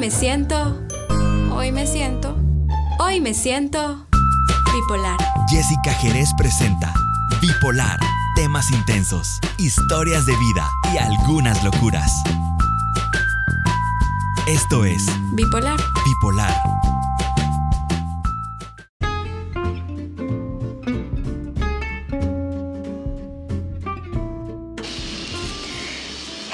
me siento, hoy me siento, hoy me siento bipolar. Jessica Jerez presenta Bipolar, temas intensos, historias de vida y algunas locuras. Esto es Bipolar. Bipolar.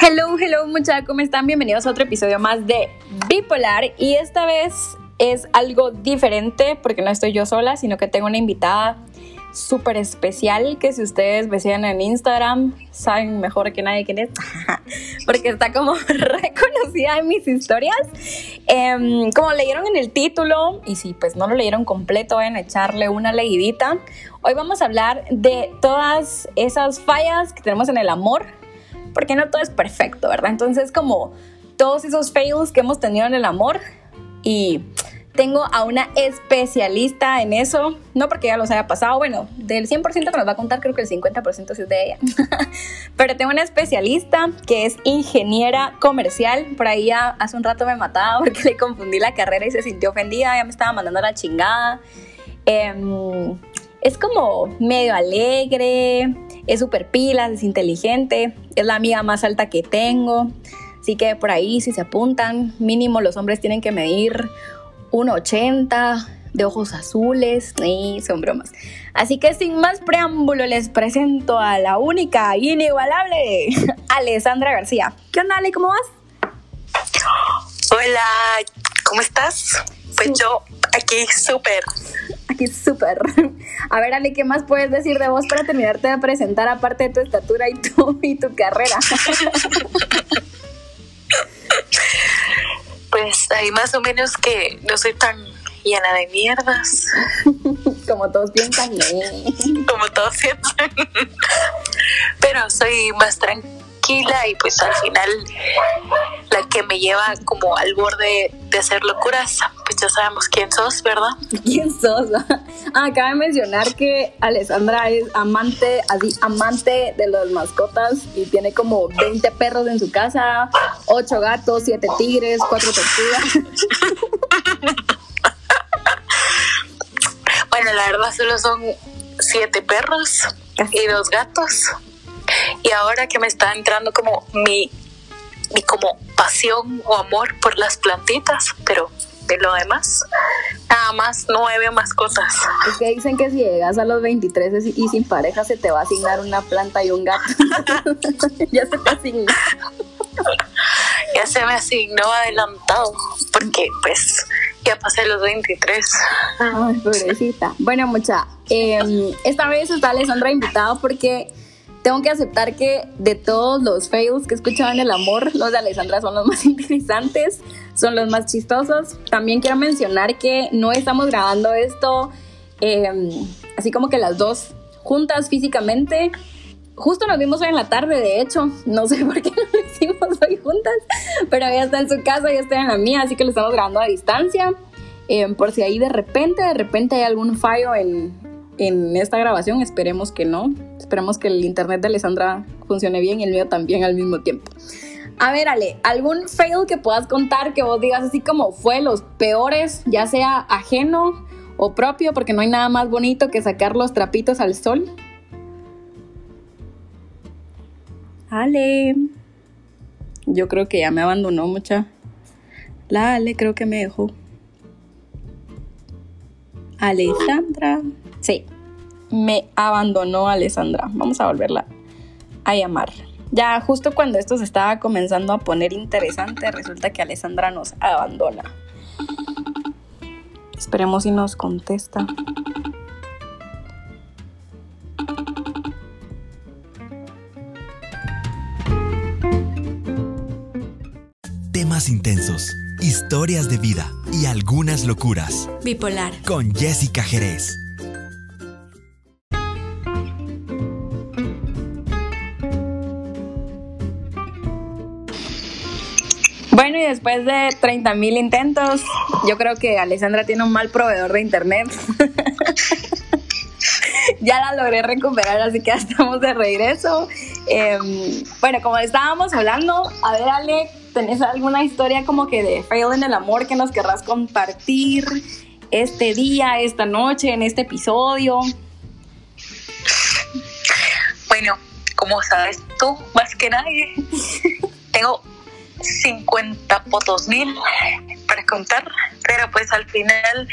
Hello, hello muchachos, ¿cómo están? Bienvenidos a otro episodio más de Bipolar. Y esta vez es algo diferente porque no estoy yo sola, sino que tengo una invitada súper especial que si ustedes me siguen en Instagram saben mejor que nadie quién es porque está como reconocida en mis historias. Em, como leyeron en el título y si pues no lo leyeron completo en echarle una leidita. Hoy vamos a hablar de todas esas fallas que tenemos en el amor porque no todo es perfecto, ¿verdad? Entonces, como todos esos fails que hemos tenido en el amor y tengo a una especialista en eso, no porque ya los haya pasado, bueno, del 100% que nos va a contar, creo que el 50% sí es de ella, pero tengo una especialista que es ingeniera comercial, por ahí ya hace un rato me mataba porque le confundí la carrera y se sintió ofendida, ya me estaba mandando la chingada. Em, es como medio alegre, es súper pilas, es inteligente, es la amiga más alta que tengo. Así que por ahí, si se apuntan, mínimo los hombres tienen que medir 1,80 de ojos azules. Y son bromas. Así que sin más preámbulo, les presento a la única, inigualable, Alessandra García. ¿Qué onda, Ale? ¿Cómo vas? Hola, ¿cómo estás? Pues yo aquí súper. Aquí súper. A ver, Ale, ¿qué más puedes decir de vos para terminarte de presentar aparte de tu estatura y tu, y tu carrera? Pues ahí más o menos que no soy tan llena de mierdas Como todos piensan. ¿eh? como todos piensan. Pero soy más tranquila y pues al final la que me lleva como al borde de hacer locuras, pues ya sabemos quién sos, ¿verdad? ¿Quién sos? Ah, acaba de mencionar que Alessandra es amante, amante de las mascotas y tiene como 20 perros en su casa, 8 gatos, 7 tigres, 4 tortugas. Bueno, la verdad solo son siete perros y dos gatos. Y ahora que me está entrando como mi, mi como pasión o amor por las plantitas, pero de lo demás, nada más nueve mascotas. Es que dicen que si llegas a los 23 y sin pareja se te va a asignar una planta y un gato. ya se te asigna. Ya se me asignó adelantado, porque pues ya pasé los 23. Ay, pobrecita. Bueno, mucha, eh, esta vez está Alessandra invitada porque tengo que aceptar que de todos los fails que en el amor, los de Alessandra son los más interesantes, son los más chistosos. También quiero mencionar que no estamos grabando esto eh, así como que las dos juntas físicamente. Justo nos vimos hoy en la tarde, de hecho. No sé por qué no lo hicimos hoy juntas, pero ella está en su casa, yo estoy en la mía, así que lo estamos grabando a distancia. Eh, por si ahí de repente, de repente hay algún fallo en, en esta grabación, esperemos que no. Esperemos que el internet de Alessandra funcione bien y el mío también al mismo tiempo. A ver, Ale, ¿algún fail que puedas contar que vos digas así como fue los peores, ya sea ajeno o propio, porque no hay nada más bonito que sacar los trapitos al sol? Ale. Yo creo que ya me abandonó mucha. La Ale creo que me dejó. Alessandra. Sí, me abandonó Alessandra. Vamos a volverla a llamar. Ya justo cuando esto se estaba comenzando a poner interesante, resulta que Alessandra nos abandona. Esperemos si nos contesta. Temas intensos, historias de vida y algunas locuras. Bipolar. Con Jessica Jerez. Bueno, y después de 30 mil intentos, yo creo que Alessandra tiene un mal proveedor de internet. ya la logré recuperar, así que ya estamos de regreso. Eh, bueno, como estábamos hablando, a ver, Ale, ¿Tenés alguna historia como que de fail en el amor que nos querrás compartir este día, esta noche, en este episodio? Bueno, como sabes tú, más que nadie, tengo 50 fotos mil para contar, pero pues al final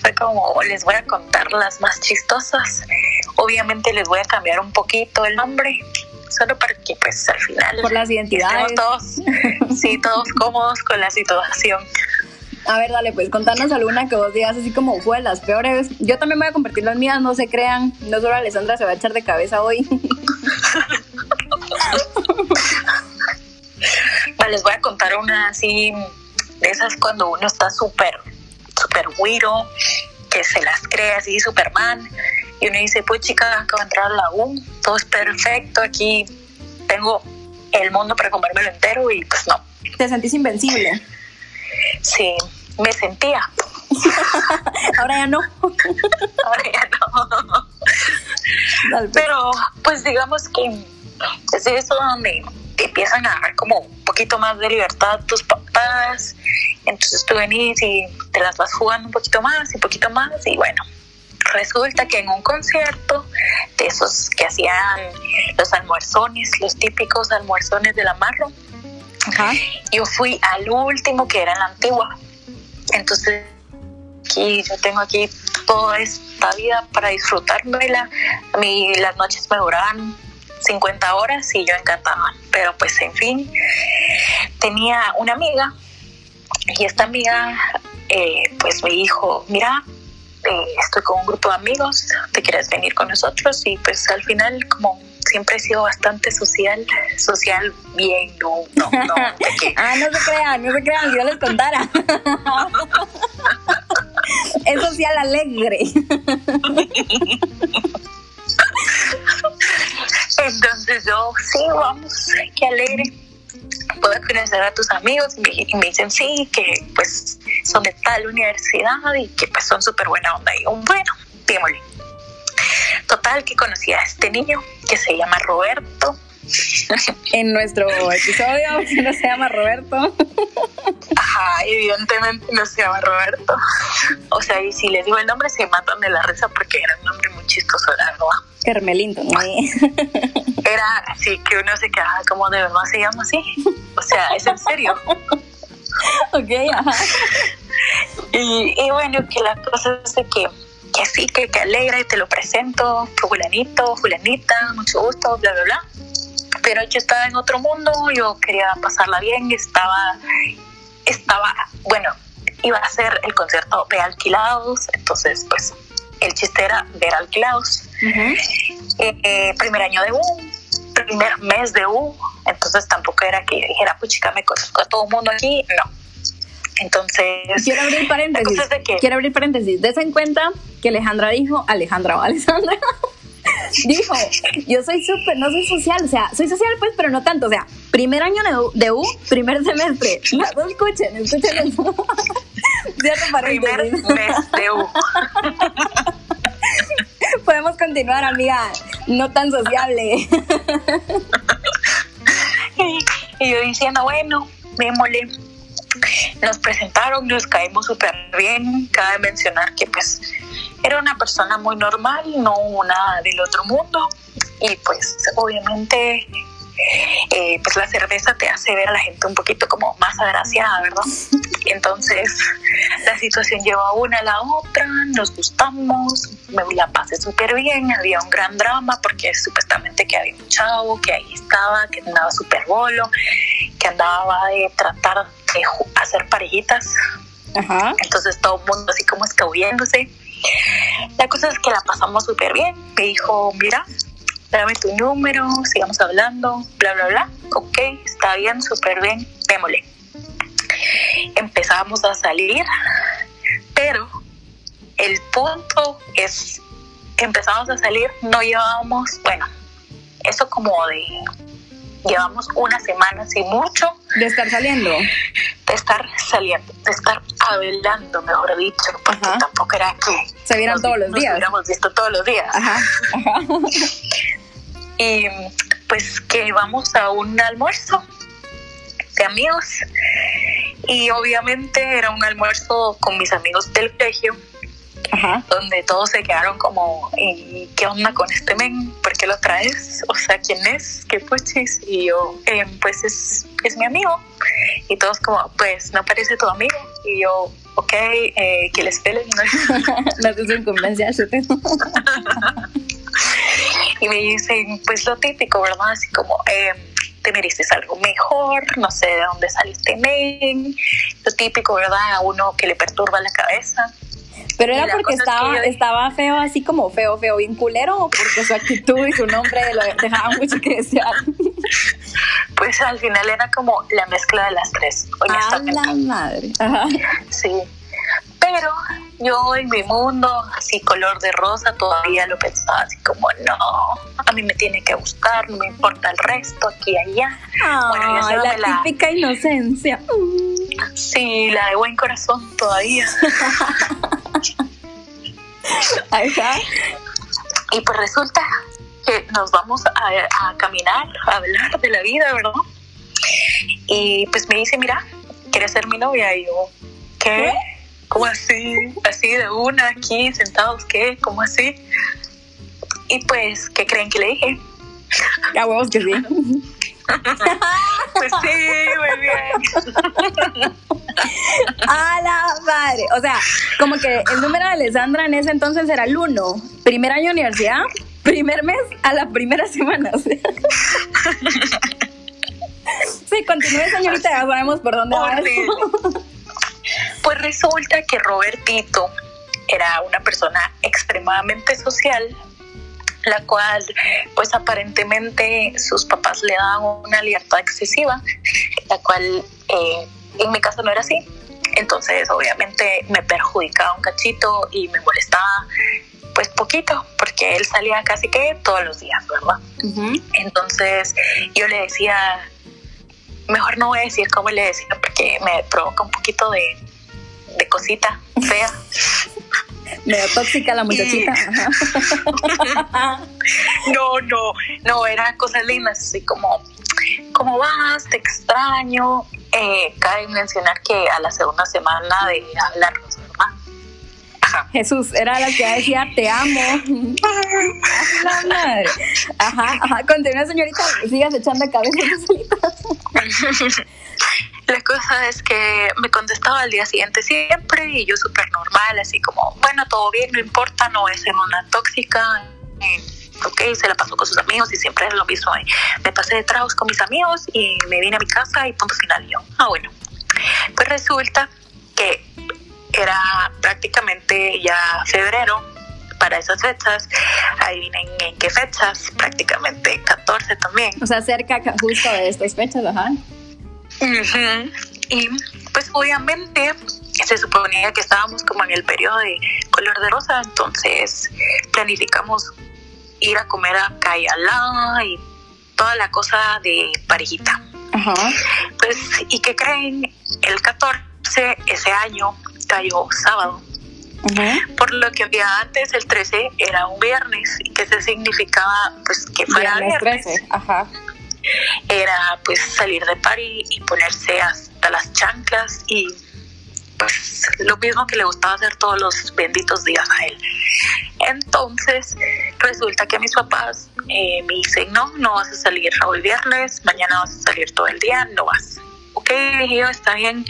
fue como les voy a contar las más chistosas. Obviamente les voy a cambiar un poquito el nombre, solo para que pues al final por las identidades todos, sí, todos cómodos con la situación. A ver, dale, pues contanos alguna que vos digas así como fue las peores. Yo también voy a compartir las mías, no se crean. No solo Alessandra se va a echar de cabeza hoy. les voy a contar una así, de esas cuando uno está súper, súper güiro, que se las cree así, Superman, y uno dice, pues chica, acabo de entrar a la U, todo es perfecto, aquí tengo el mundo para comérmelo entero y pues no. ¿Te sentís invencible? Sí, me sentía. Ahora ya no. Ahora ya no. Pero pues digamos que es eso donde empiezan a dar como un poquito más de libertad tus papás, entonces tú venís y te las vas jugando un poquito más y un poquito más y bueno, resulta que en un concierto de esos que hacían los almuerzones, los típicos almuerzones de la Marro, yo fui al último que era en la antigua, entonces aquí yo tengo aquí toda esta vida para disfrutármela, a mí las noches me duraban 50 horas y yo encantada. Pero pues en fin, tenía una amiga y esta amiga eh, pues me dijo, mira, eh, estoy con un grupo de amigos, ¿te quieres venir con nosotros? Y pues al final como siempre he sido bastante social, social bien, no, no, no. ah, no se crean, no se crean, si yo les contara. es social alegre. Entonces yo, sí, vamos, qué alegre. Puedo conocer a tus amigos y me, dicen sí, que pues son de tal universidad y que pues son súper buena onda. Y yo, bueno, démosle. Total, que conocí a este niño que se llama Roberto. En nuestro episodio, que no se llama Roberto. Ajá, evidentemente no se llama Roberto. O sea, y si les digo el nombre, se matan de la risa porque era un nombre muy chistoso, la verdad. Carmelito, ¿no? Era así que uno se quedaba como de verdad se llama así. O sea, es en serio. ok, ajá. Y, y, bueno, que la cosa es de que, que sí, que te alegra y te lo presento, Julianito, Julianita, mucho gusto, bla, bla, bla. Pero yo estaba en otro mundo, yo quería pasarla bien, estaba, estaba, bueno, iba a ser el concierto de alquilados, entonces pues el chiste era ver alquilados. Eh, eh, primer año de U, primer mes de U, entonces tampoco era que yo dijera, pues chica, me conozco a todo el mundo aquí, no. Entonces. Quiero abrir paréntesis. Quiero abrir paréntesis. Des en cuenta que Alejandra dijo, Alejandra o Alessandra, dijo, yo soy súper, no soy social, o sea, soy social pues, pero no tanto, o sea, primer año de U, primer semestre. No, escuchen, escuchen eso. primer mes de U. Podemos continuar, amiga, no tan sociable. y yo diciendo, bueno, démosle. Nos presentaron, nos caímos súper bien. Cabe mencionar que pues era una persona muy normal, no una del otro mundo. Y pues obviamente eh, pues la cerveza te hace ver a la gente un poquito como más agraciada, ¿verdad? Entonces la situación lleva a una a la otra, nos gustamos, me la pasé súper bien, había un gran drama porque supuestamente que había un chavo que ahí estaba, que andaba súper bolo, que andaba de tratar de hacer parejitas. Entonces todo el mundo así como escabulléndose. La cosa es que la pasamos súper bien. Me dijo, mira, dame tu número, sigamos hablando, bla, bla, bla. Ok, está bien, súper bien, démosle. Empezamos a salir, pero el punto es empezamos a salir, no llevábamos, bueno, eso como de, llevamos una semana sin mucho. De estar saliendo. De estar saliendo, de estar hablando, mejor dicho, porque tampoco era que... Se vieran todos los días. Nos hubiéramos visto todos los días. Ajá, ajá. y pues que vamos a un almuerzo de amigos y obviamente era un almuerzo con mis amigos del colegio donde todos se quedaron como, ¿y qué onda con este men? ¿Por qué lo traes? O sea, ¿quién es? ¿Qué puchis? Y yo, eh, pues es, es mi amigo. Y todos como, pues no parece tu amigo. Y yo, ok, eh, que les pelen. no te incumbencia, Y me dicen, pues lo típico, ¿verdad? Así como, eh, te mereces algo mejor, no sé de dónde saliste men, lo típico, ¿verdad? A uno que le perturba la cabeza. Pero era porque estaba, estaba feo, así como feo, feo, bien culero, o porque su actitud y su nombre lo dejaban mucho que desear. Pues al final era como la mezcla de las tres. A la madre. Sí. Pero yo en mi mundo, así color de rosa, todavía lo pensaba así como, no, a mí me tiene que gustar, no me importa el resto, aquí y allá. bueno, la, típica inocencia. Sí, la de buen corazón todavía. Y pues resulta que nos vamos a, caminar, a hablar de la vida, ¿verdad? Y pues me dice, mira, ¿quieres ser mi novia? Y yo, ¿qué? ¿Cómo así? Así de una, aquí, sentados, ¿qué? ¿Cómo así? Y pues, ¿qué creen que le dije? Ya huevos que sí. pues sí, muy bien. A la madre. O sea, como que el número de Alessandra en ese entonces era el uno. Primer año de universidad, primer mes a la primera semana. sí, continúe, señorita, ya sabemos por dónde va. Pues resulta que Robertito era una persona extremadamente social, la cual pues aparentemente sus papás le daban una libertad excesiva, la cual eh, en mi caso no era así. Entonces obviamente me perjudicaba un cachito y me molestaba pues poquito, porque él salía casi que todos los días, ¿verdad? Entonces yo le decía, mejor no voy a decir cómo le decía, porque me provoca un poquito de, de cosita fea. Medio tóxica la muchachita. no, no, no, eran cosas lindas, así como, ¿cómo vas? Te extraño. Eh, cabe mencionar que a la segunda semana de hablarnos. Jesús era la que decía te amo. la madre. Ajá, ajá. Continúa, señorita, sigas echando cabeza La cosa es que me contestaba al día siguiente siempre y yo súper normal, así como, bueno, todo bien, no importa, no es en una tóxica. ok, se la pasó con sus amigos y siempre es lo mismo. Me pasé de tragos con mis amigos y me vine a mi casa y punto final. yo, ah, bueno. Pues resulta que era prácticamente ya febrero para esas fechas. Adivinen en qué fechas, prácticamente 14 también. O sea, cerca justo de estas fechas, ajá. Y pues obviamente se suponía que estábamos como en el periodo de color de rosa, entonces planificamos ir a comer a Cayalá y toda la cosa de parejita. Ajá. Pues, ¿y qué creen? El 14, ese año, cayó sábado. Por lo que había antes, el 13 era un viernes, que se significaba pues que fuera viernes. 13. Ajá era pues salir de París y ponerse hasta las chanclas y pues lo mismo que le gustaba hacer todos los benditos días a él. Entonces resulta que mis papás eh, me dicen, no, no vas a salir hoy viernes, mañana vas a salir todo el día, no vas. Ok, yo está bien,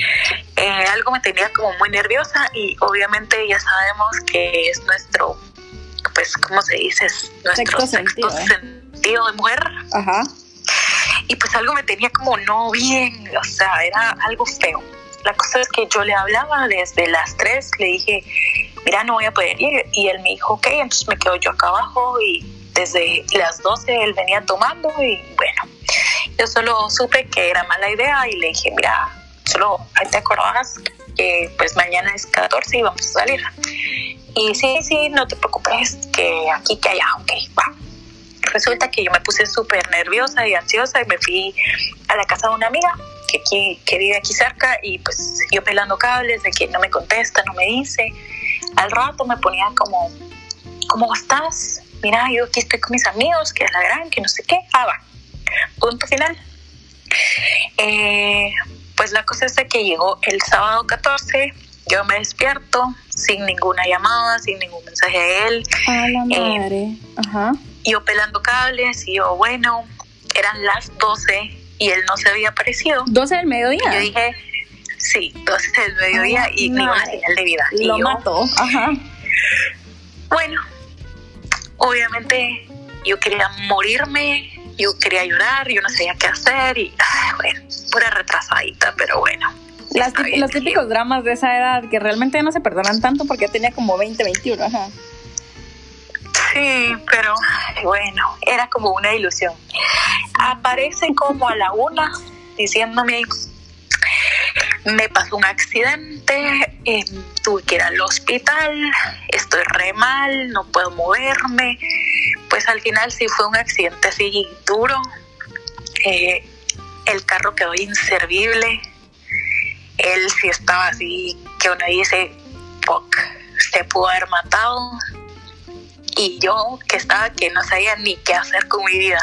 eh, algo me tenía como muy nerviosa y obviamente ya sabemos que es nuestro, pues, ¿cómo se dice? nuestro sexto, ¿eh? sentido de mujer. Ajá y pues algo me tenía como no bien, o sea, era algo feo. La cosa es que yo le hablaba desde las 3, le dije, mira, no voy a poder ir. Y él me dijo, ok, entonces me quedo yo acá abajo y desde las 12 él venía tomando y bueno, yo solo supe que era mala idea y le dije, mira, solo ahí te acordabas que pues mañana es 14 y vamos a salir. Y sí, sí, no te preocupes, que aquí, que allá, ok, va resulta que yo me puse súper nerviosa y ansiosa y me fui a la casa de una amiga que, que vive aquí cerca y pues yo pelando cables de que no me contesta, no me dice. Al rato me ponía como, ¿cómo estás? Mira, yo aquí estoy con mis amigos, que es la gran, que no sé qué. Ah, va. Punto final. Eh, pues la cosa es de que llegó el sábado 14, yo me despierto sin ninguna llamada, sin ningún mensaje de él. A la Eh. Ajá. yo pelando cables y yo, bueno, eran las 12 y él no se había aparecido. 12 del mediodía. Yo dije, sí, 12 del mediodía y Ah, una madre. señal de vida. Y Lo yo, mató. Ajá. Bueno, obviamente yo quería morirme, yo quería llorar, yo no sabía qué hacer y, ah, bueno, pura retrasadita, pero bueno. Las bien, los típicos dramas de esa edad que realmente no se perdonan tanto porque tenía como 20, 21. Ajá. Sí, pero bueno, era como una ilusión. Aparece como a la una diciéndome, me pasó un accidente, eh, tuve que ir al hospital, estoy re mal, no puedo moverme. Pues al final sí fue un accidente así duro. Eh, el carro quedó inservible. Él sí estaba así que uno dice, se pudo haber matado y yo que estaba que no sabía ni qué hacer con mi vida.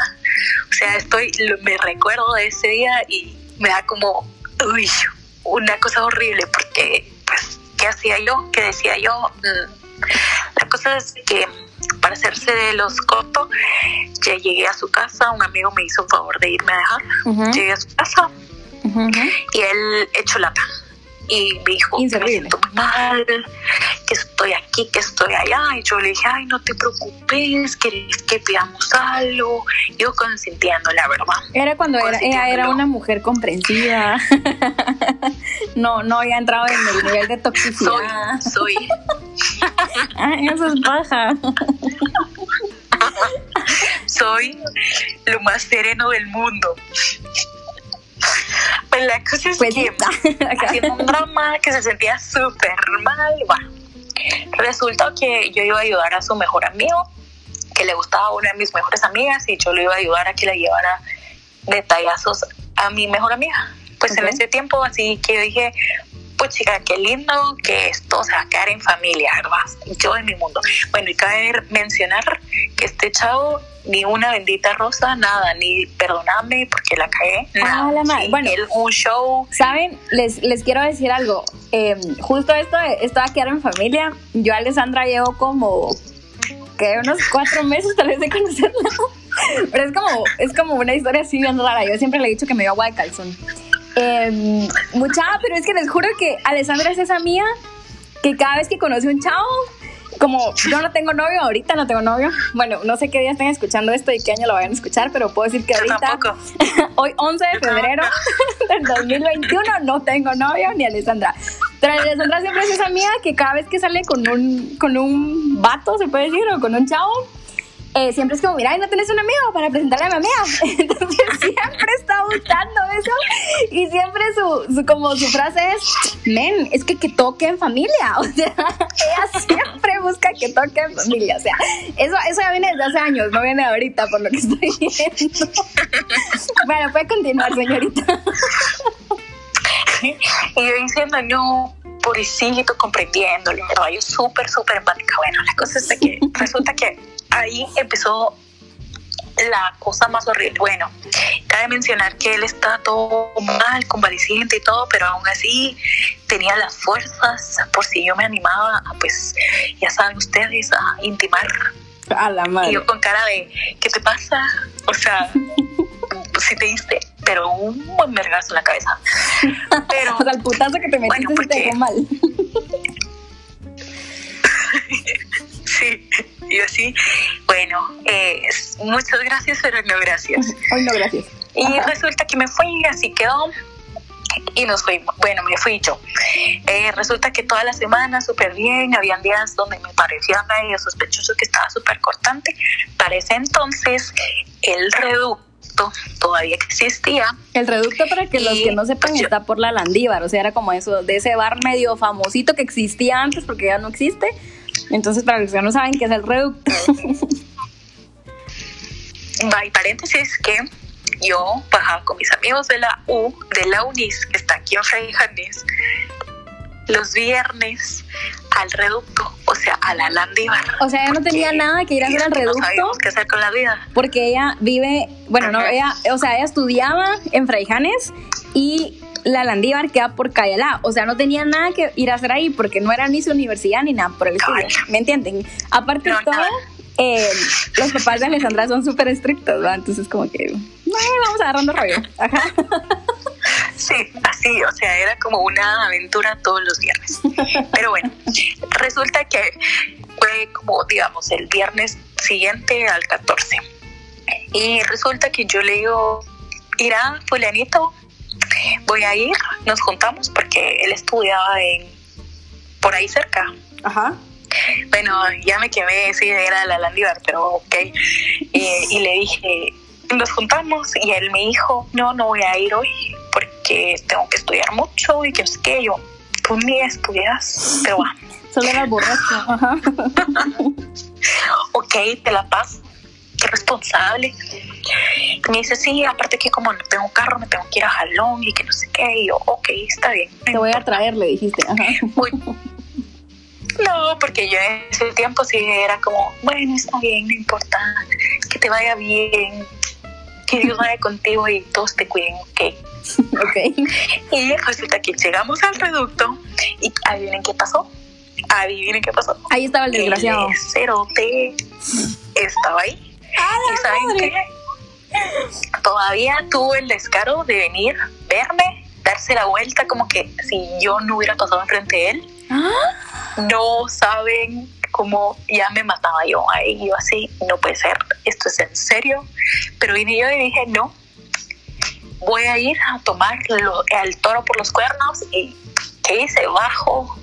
O sea, estoy, me recuerdo de ese día y me da como, uy, una cosa horrible porque, pues, ¿qué hacía yo? ¿Qué decía yo? Mm, La cosa es que, para hacerse de los cortos, ya llegué a su casa, un amigo me hizo un favor de irme a dejar, llegué a su casa y él echó lata. Y me dijo, me Inservible. siento muy mal, que estoy aquí, que estoy allá. Y yo le dije, ay, no te preocupes, querés que pidamos algo. Yo consintiendo, la verdad. Era cuando era, ella era Consintiéndolo. una mujer comprensiva. no, no había entrado en el nivel de Soy, toxicidad. soy, Ah, eso es baja. soy lo más sereno del mundo. Pues la cosa es Pues que haciendo un drama que se sentía súper mal. Bueno, resulta que yo iba a ayudar a su mejor amigo, que le gustaba a una de mis mejores amigas, y yo le iba a ayudar a que le llevara detallazos a mi mejor amiga. Pues en ese tiempo, así que yo dije, pues chica, qué lindo que esto se va a quedar en familia, ¿verdad? Yo en mi mundo. Bueno, y cabe mencionar que este chavo, ni una bendita rosa, nada, ni perdoname porque la cagué, nada. Ah, la madre. Sí, Bueno. él, un show, Saben, les, les quiero decir algo. Eh, justo esto, de- esto va a quedar en familia. Yo, Alessandra, llevo como que unos cuatro meses tal vez de conocerla. Pero es como, es como una historia así bien rara. Yo siempre le he dicho que me dio agua de calzón. Eh, mucha, pero es que les juro que Alessandra es esa mía que cada vez que conoce un chavo, como yo no tengo novio, ahorita no tengo novio. Bueno, no sé qué día están escuchando esto y qué año lo vayan a escuchar, pero puedo decir que yo ahorita, tampoco. hoy 11 de febrero del 2021, no tengo novio ni Alessandra. Pero Alessandra siempre es esa amiga que cada vez que sale con un, con un vato, se puede decir, o con un chavo, eh, siempre es como, mira, ¿no tenés un amigo para presentarle a mi amiga? Entonces siempre está buscando eso y siempre su, como su frase es, men, es que que toque en familia, o sea, ella siempre busca que toque en familia, o sea, eso, eso ya viene desde hace años, no viene ahorita por lo que estoy viendo. Bueno, puede continuar, señorita. Y yo diciendo, no, pobrecito, comprendiéndolo. Yo súper, súper empática. Bueno, la cosa es que resulta que ahí empezó la cosa más horrible. Bueno, cabe mencionar que él está todo mal, convaleciente y todo, pero aún así tenía las fuerzas por si yo me animaba a, pues, ya saben ustedes, a intimar. A la Y madre. yo con cara de, ¿qué te pasa? O sea, si te diste, pero un buen vergazo en la cabeza. Pero O sea, el putazo que te metiste Bueno, sí te dejó porque- mal. Sí, yo sí. Bueno, eh, muchas gracias, pero no gracias. Hoy no, gracias. Y Ajá. resulta que me fui, así quedó. Y nos fuimos. Bueno, me fui yo. Eh, resulta que toda la semana súper bien. Habían días donde me parecía medio sospechoso que estaba súper cortante. Para ese entonces, el reducto todavía existía. El reducto, para que los que no sepan, pues, está por la Landívar. O sea, era como eso, de ese bar medio famosito que existía antes porque ya no existe. Entonces, para los que no saben qué es el reducto. Va, y paréntesis que yo bajaba con mis amigos de la U, de la UNIS, que está aquí en Fray Janés, los viernes al reducto, o sea, a la Landívar. O sea, ella no tenía nada que ir a hacer al No reducto sabíamos qué hacer con la vida. porque ella vive bueno, no, ella, o sea, ella estudiaba en Fraijanes y la Landívar queda por Cayalá. O sea, no tenía nada que ir a hacer ahí porque no era ni su universidad ni nada por el estilo. ¿Me entienden? Aparte de todo, eh, los papás de Alessandra son súper estrictos, ¿verdad? Entonces, como que, vamos agarrando rollo. Ajá. Sí, así, o sea, era como una aventura todos los viernes. Pero bueno, resulta que fue como, digamos, el viernes siguiente al 14. Y resulta que yo le digo, irá, fulanito, voy a ir, nos juntamos porque él estudiaba en por ahí cerca. Ajá. Bueno, ya me quemé, sí, era la Landívar, pero ok. Y, le dije, nos juntamos y él me dijo, no, no voy a ir hoy porque tengo que estudiar mucho y que es que yo, tú ni estudias, pero va. Solo era borracho. Ajá. ok, te la paso qué responsable. me dice, sí, aparte que como no tengo carro, me tengo que ir a Jalón y que no sé qué. Y yo, ok, está bien. Te voy a traer, le dijiste. Ajá. No, porque yo en ese tiempo sí era como, bueno, está bien, no importa, que te vaya bien, que Dios vaya contigo y todos te cuiden, ok. Ok. Y resulta que llegamos al reducto y adivinen qué pasó. Adivinen qué pasó. Ahí estaba el desgraciado. El cerote estaba ahí. ¿Y saben qué? Todavía tuvo el descaro de venir, verme, darse la vuelta como que si yo no hubiera pasado enfrente de él. ¿Ah? No saben cómo ya me mataba yo ahí. Yo así, no puede ser, esto es en serio. Pero vine yo y dije, no, voy a ir a tomar al toro por los cuernos y ¿qué hice? Bajo,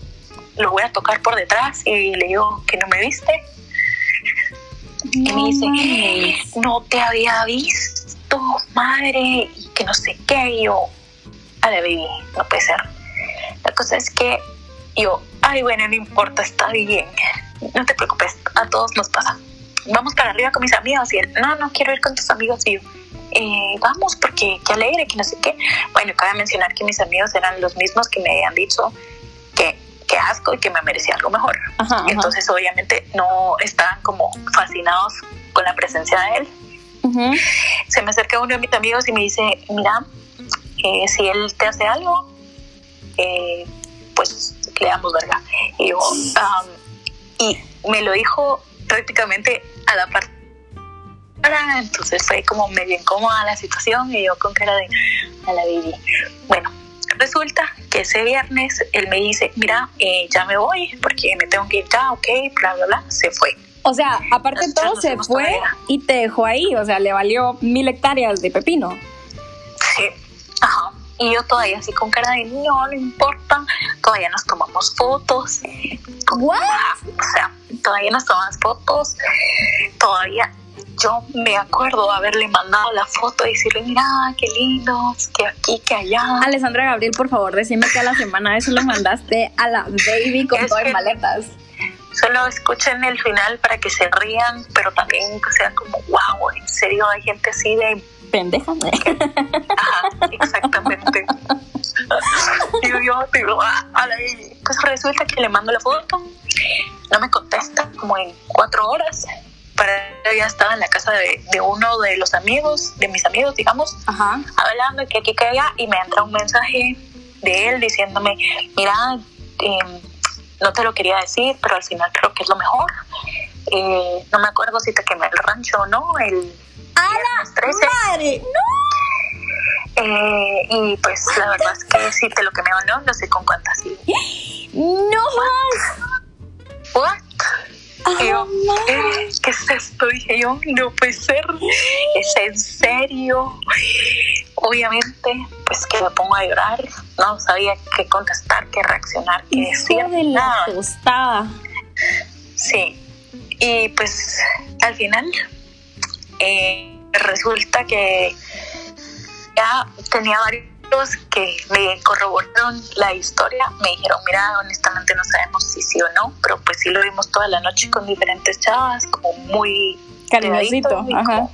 lo voy a tocar por detrás y le digo que no me viste y me dice, no te había visto, madre, y que no sé qué. Y yo, a la baby, no puede ser. La cosa es que yo, ay, bueno, no importa, está bien. No te preocupes, a todos nos pasa. Vamos para arriba con mis amigos. Y él, no, no quiero ir con tus amigos. Y yo, eh, vamos, porque qué alegre, que no sé qué. Bueno, cabe mencionar que mis amigos eran los mismos que me habían dicho que qué asco y que me merecía algo mejor. Entonces, obviamente, no estaban como fascinados con la presencia de él. Se me acerca uno de mis amigos y me dice, mira, eh, si él te hace algo, eh, pues le damos verga. Y yo, y me lo dijo prácticamente a la parte entonces fue como medio incómoda la situación y yo con cara de a la baby. Bueno, Resulta que ese viernes él me dice, mira, eh, ya me voy porque me tengo que ir ya, ok, bla, bla, bla, se fue. O sea, aparte de todo, se fue y te dejó ahí, o sea, le valió mil hectáreas de pepino. Sí, ajá. Y yo todavía así con cara de no, no importa, todavía nos tomamos fotos. ¿What? O sea, todavía nos tomamos fotos, todavía yo me acuerdo haberle mandado la foto y decirle, mira, qué lindos, que aquí, que allá. Alessandra Gabriel, por favor, decime que a la semana eso lo mandaste a la baby con todas maletas. Solo escuchen el final para que se rían, pero también que sea como, wow, en serio hay gente así de... Pendeja. Ajá, exactamente. digo yo, digo, ah, a la baby. Pues resulta que le mando la foto, no me contesta como en cuatro horas para ya estaba en la casa de, uno de los amigos, de mis amigos, digamos, hablando que aquí que allá, y me entra un mensaje de él diciéndome, mira, em, no te lo quería decir, pero al final creo que es lo mejor. Eh, no me acuerdo si te quemé el rancho o no, el ¡A 13. madre! ¡No! Eh, y pues la verdad es que si te lo quemé o no, no sé con cuántas. ¡No más! ¿What? Yo, ¿qué es esto? Dije yo, no puede ser, es en serio. Obviamente, pues que me pongo a llorar, no sabía qué contestar, qué reaccionar, qué decir. de la tostada. Sí, y pues al final eh, resulta que ya tenía varios que me corroboraron la historia me dijeron, mira, honestamente no sabemos si sí o no, pero pues sí lo vimos toda la noche con diferentes chavas, como muy cariñosito, ajá.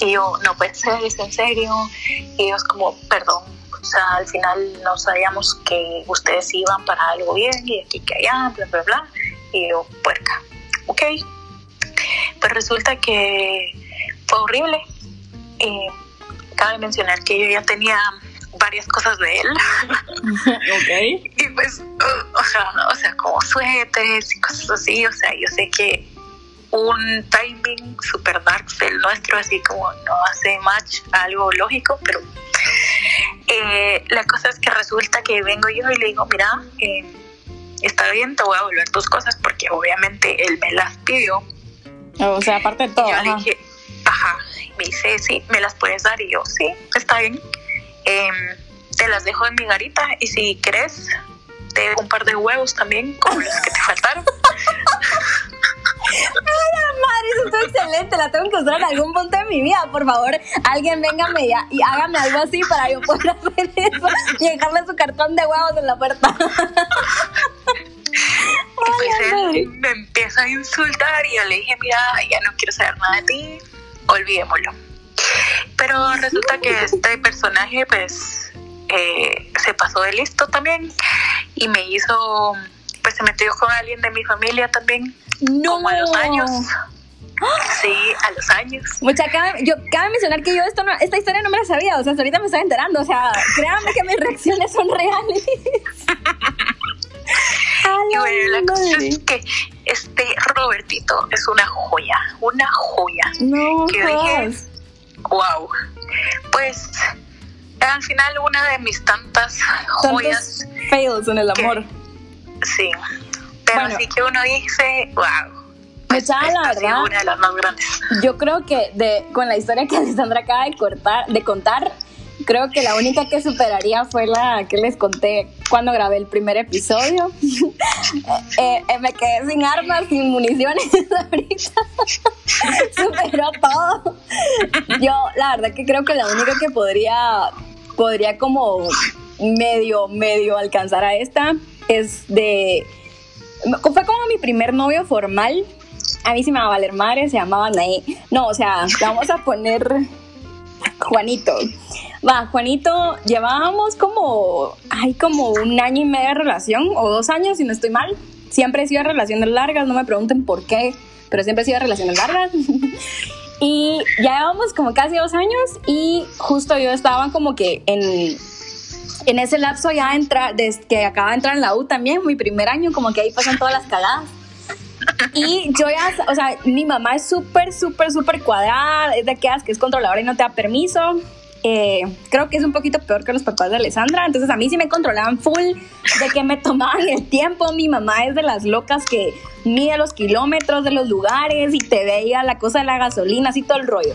Y yo, no puede ser, es en serio. Y ellos como, perdón, o sea, al final no sabíamos que ustedes iban para algo bien y aquí que allá, bla, bla, bla. Y yo, puerca, ok. Pues resulta que fue horrible eh, cabe mencionar que yo ya tenía varias cosas de él. ok. Y pues, o, sea, o sea, como suéteres y cosas así, o sea, yo sé que un timing super dark del nuestro, así como no hace match algo lógico, pero eh, la cosa es que resulta que vengo yo y le digo, mira, eh, está bien, te voy a volver tus cosas porque obviamente él me las pidió. O sea, aparte de todo. Y yo le ajá. dije, ajá, me dice, sí, me las puedes dar y yo, sí, está bien. Em, te las dejo en mi garita y si querés, te dejo un par de huevos también, como los que te faltaron. Madre, eso está excelente, la tengo que usar en algún punto de mi vida. Por favor, alguien véngame ya y hágame algo así para yo poder hacer eso y dejarle su cartón de huevos en la puerta. Y pues él me empieza a insultar y yo le dije, mira, ya no quiero saber nada de ti, olvidémoslo. Pero resulta que este personaje pues eh, se pasó de listo también y me hizo, pues se metió con alguien de mi familia también, No. como a los años. Sí, a los años. Mucha, cabe, yo, cabe mencionar que yo esto no- esta historia no me la sabía, o sea, hasta ahorita me estoy enterando, o sea, créanme que mis reacciones son reales. Y bueno, la cosa es que Robertito es una joya, una joya. No, que dije, jodas. wow. Pues al final una de mis tantas joyas, fails en el que- amor. sí. Pero Bueno. así que uno dice, wow. Mucha, la verdad, una de las más grandes. yo creo que de, con la historia que Alessandra acaba de, cortar, de contar, creo que la única que superaría fue la que les conté cuando grabé el primer episodio. Eh, eh, me quedé sin armas, sin municiones ahorita. Superó todo. Yo, la verdad que creo que la única que podría, podría como medio, medio alcanzar a esta es de... Fue como mi primer novio formal. A mí se me va a valer madre, se llamaba Nae. No, o sea, vamos a poner Juanito. Va, Juanito, llevábamos como, hay como un año y medio de relación, o dos años, si no estoy mal. Siempre he sido relaciones largas, no me pregunten por qué, pero siempre he sido relaciones largas. y ya llevamos como casi dos años y justo yo estaba como que en, en ese lapso ya de entrar, desde que acaba de entrar en la U también, mi primer año, como que ahí pasan todas las cagadas. Y yo ya, o sea, mi mamá es súper, súper, súper cuadrada, es de aquellas que es controladora y no te da permiso. Eh, creo que es un poquito peor que los papás de Alessandra, entonces a mí sí me controlaban full, de que me tomaban el tiempo. Mi mamá es de las locas que mide los kilómetros de los lugares y te veía la cosa de la gasolina, así todo el rollo.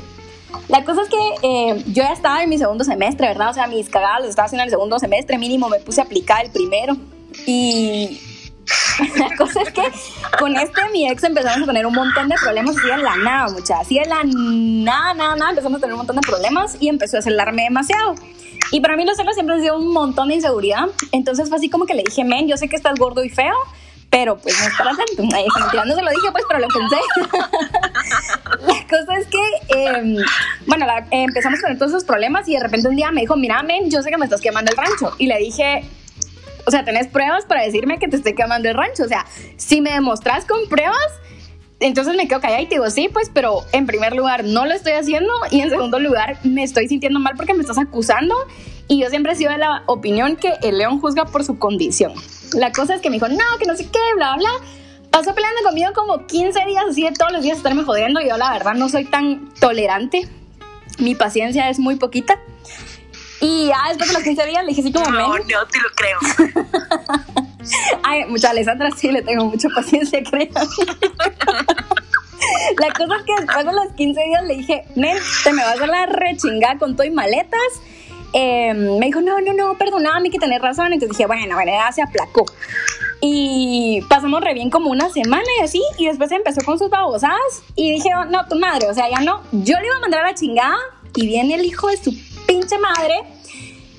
La cosa es que eh, yo ya estaba en mi segundo semestre, ¿verdad? O sea, mis cagadas las estaba haciendo en el segundo semestre, mínimo me puse a aplicar el primero. Y la cosa es que con este mi ex empezamos a tener un montón de problemas así de la nada, mucha. Así de la nada, nada, nada, empezamos a tener un montón de problemas y empezó a celarme demasiado. Y para mí los celos siempre han sido un montón de inseguridad. Entonces fue así como que le dije, men, yo sé que estás gordo y feo, pero pues no es para tanto. No se lo dije, pues, pero lo pensé. la cosa es que, eh, bueno, la- eh, empezamos tener todos esos problemas y de repente un día me dijo, mira, men, yo sé que me estás quemando el rancho. Y le dije, o sea, tenés pruebas para decirme que te estoy quemando el rancho. O sea, si me demostras con pruebas, entonces me quedo callada y te digo, sí, pues, pero en primer lugar no lo estoy haciendo y en segundo lugar me estoy sintiendo mal porque me estás acusando. Y yo siempre he sido de la opinión que el león juzga por su condición. La cosa es que me dijo, no, que no sé qué, bla, bla. Pasó peleando conmigo como 15 días, así de todos los días estarme jodiendo. Yo, la verdad, no soy tan tolerante. Mi paciencia es muy poquita. Y ya después de los 15 días le dije así como, No, "Men, no te lo creo. Ay, mucha Alessandra sí le tengo mucha paciencia, creo. La cosa es que después de los 15 días le dije, Nen, te me vas a la rechingada con todo y maletas. Eh, me dijo, no, no, no, perdóname que tenés razón. Entonces dije, bueno, bueno, ya se aplacó. Y pasamos re bien como una semana y así. Y después empezó con sus babosadas. Y dije, oh, no, tu madre, o sea, ya no. Yo le iba a mandar a la chingada. Y viene el hijo de su pinche madre.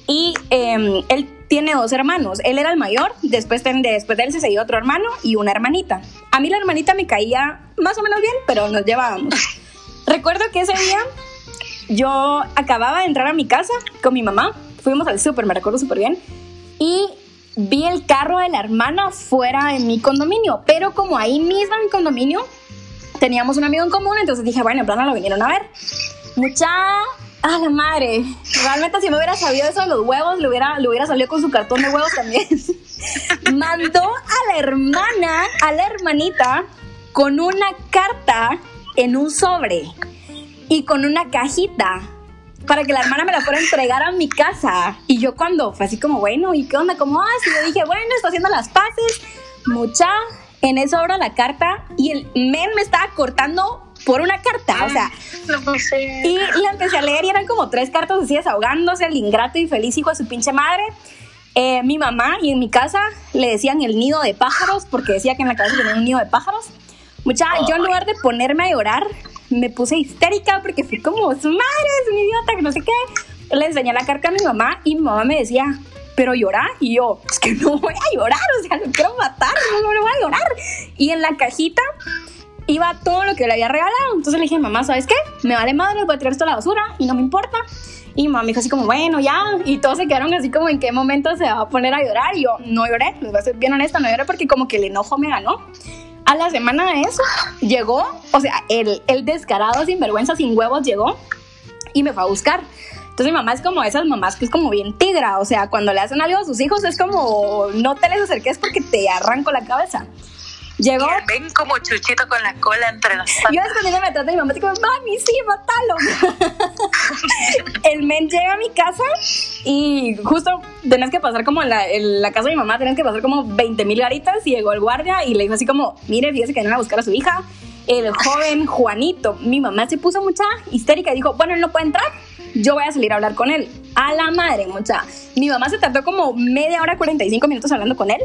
Y eh, él tiene dos hermanos. Él era el mayor, después, después de él se seguía otro hermano y una hermanita. A mí la hermanita me caía más o menos bien, pero nos llevábamos. Recuerdo que ese día yo acababa de entrar a mi casa con mi mamá. Fuimos al súper, me recuerdo súper bien. Y vi el carro de la hermana fuera de mi condominio. Pero como ahí mismo en mi condominio teníamos un amigo en común, entonces dije, bueno, en plan no lo vinieron a ver. Mucha a la madre. Realmente si me hubiera sabido eso de los huevos, le hubiera, le hubiera salido con su cartón de huevos también. Mandó a la hermana, a la hermanita, con una carta en un sobre y con una cajita para que la hermana me la fuera a entregar a mi casa. Y yo cuando fue así como, bueno, ¿y qué onda? ¿Cómo vas? Y yo dije, bueno, está haciendo las paces. Mucha, en eso abro la carta y el men me estaba cortando por una carta, o sea. y la empecé a leer y eran como tres cartas así desahogándose, el ingrato y feliz hijo de su pinche madre. Eh, mi mamá y en mi casa le decían el nido de pájaros porque decía que en la casa tenía un nido de pájaros. Mucha, yo en lugar de ponerme a llorar, me puse histérica porque fui como, su madre es un idiota, que no sé qué. Le enseñé la carta a mi mamá y mi mamá me decía, pero llorar. Y yo, es que no voy a llorar, o sea, no quiero matar, no, no, no voy a llorar. Y en la cajita iba todo lo que le había regalado. Entonces le dije, mamá, ¿sabes qué? Me vale madre, voy a tirar esto a la basura y no me importa. Y mamá me dijo así como, bueno, ya. Y todos se quedaron así como, ¿en qué momento se va a poner a llorar? Y yo, no lloré, les voy a ser bien honesta, no lloré porque como que el enojo me ganó. A la semana de eso, llegó, o sea, el, el descarado, sin vergüenza, sin huevos, llegó y me fue a buscar. Entonces mi mamá es como esas mamás que es como bien tigra, o sea, cuando le hacen algo a sus hijos es como, no te les acerques porque te arranco la cabeza. Llegó. ven como chuchito con la cola entre las patas. Yo escondiéndome atrás de mi mamá, como, mami, sí, matalo. el men llega a mi casa y justo tenés que pasar como en la, en la casa de mi mamá, tenés que pasar como 20 mil garitas y llegó el guardia y le dijo así como, mire, fíjese que vienen a buscar a su hija. El joven Juanito, mi mamá se puso mucha histérica y dijo, bueno, él no puede entrar, yo voy a salir a hablar con él. A la madre, mucha. Mi mamá se tardó como media hora, 45 minutos hablando con él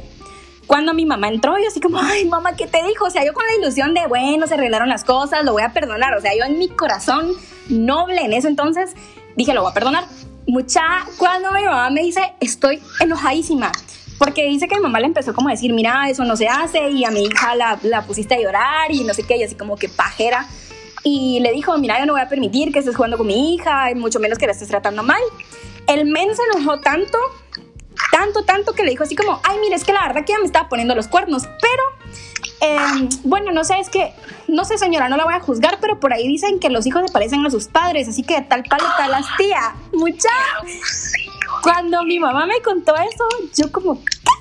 cuando mi mamá entró, yo así como, ay, mamá, ¿qué te dijo? O sea, yo con la ilusión de, bueno, se arreglaron las cosas, lo voy a perdonar. O sea, yo en mi corazón noble en eso entonces dije, lo voy a perdonar. Mucha, cuando mi mamá me dice, estoy enojadísima. Porque dice que mi mamá le empezó como a decir, mira, eso no se hace y a mi hija la, la pusiste a llorar y no sé qué, y así como que pajera. Y le dijo, mira, yo no voy a permitir que estés jugando con mi hija, y mucho menos que la estés tratando mal. El men se enojó tanto tanto, tanto que le dijo así como, ay, mire, es que la verdad que ya me estaba poniendo los cuernos, pero, em, bueno, no sé, es que, no sé señora, no la voy a juzgar, pero por ahí dicen que los hijos se parecen a sus padres, así que tal palo, tal tía, mucha. Cuando mi mamá me contó eso, yo como, ¿qué?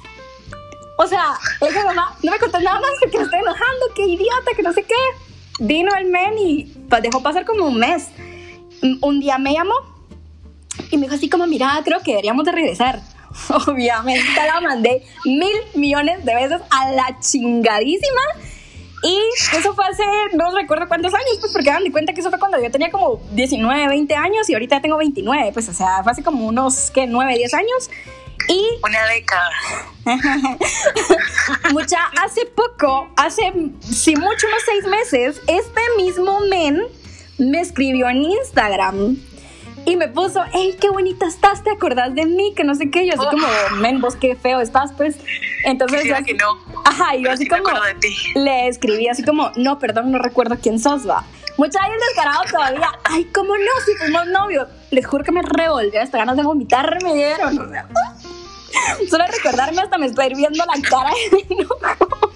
O sea, esa mamá no me contó nada más porque me estoy enojando, qué idiota, que no sé qué. Vino el men y pues, dejó pasar como un mes. Un día me llamó y me dijo así como, mira, creo que deberíamos de regresar. Obviamente la mandé mil millones de veces a la chingadísima. Y eso fue hace, no recuerdo cuántos años, pues porque dan de cuenta que eso fue cuando yo tenía como 19, 20 años y ahorita tengo 29, pues o sea, fue hace como unos, ¿qué? 9, 10 años. Y... Una década. Mucha, hace poco, hace, si mucho, unos seis meses, este mismo men me escribió en Instagram y me puso, hey, qué bonita estás, ¿te acordás de mí? Que no sé qué, yo así como, men, vos qué feo estás, pues. Entonces yo que no. Ajá, y yo así como, le escribí así como, no, perdón, no recuerdo quién sos, va. Mucha el descarado todavía, ay, ¿cómo no? Si fuimos novios. Les juro que me revolvió, hasta ganas de vomitar me dieron, o sea. Solo recordarme hasta me estoy hirviendo la cara de enojo.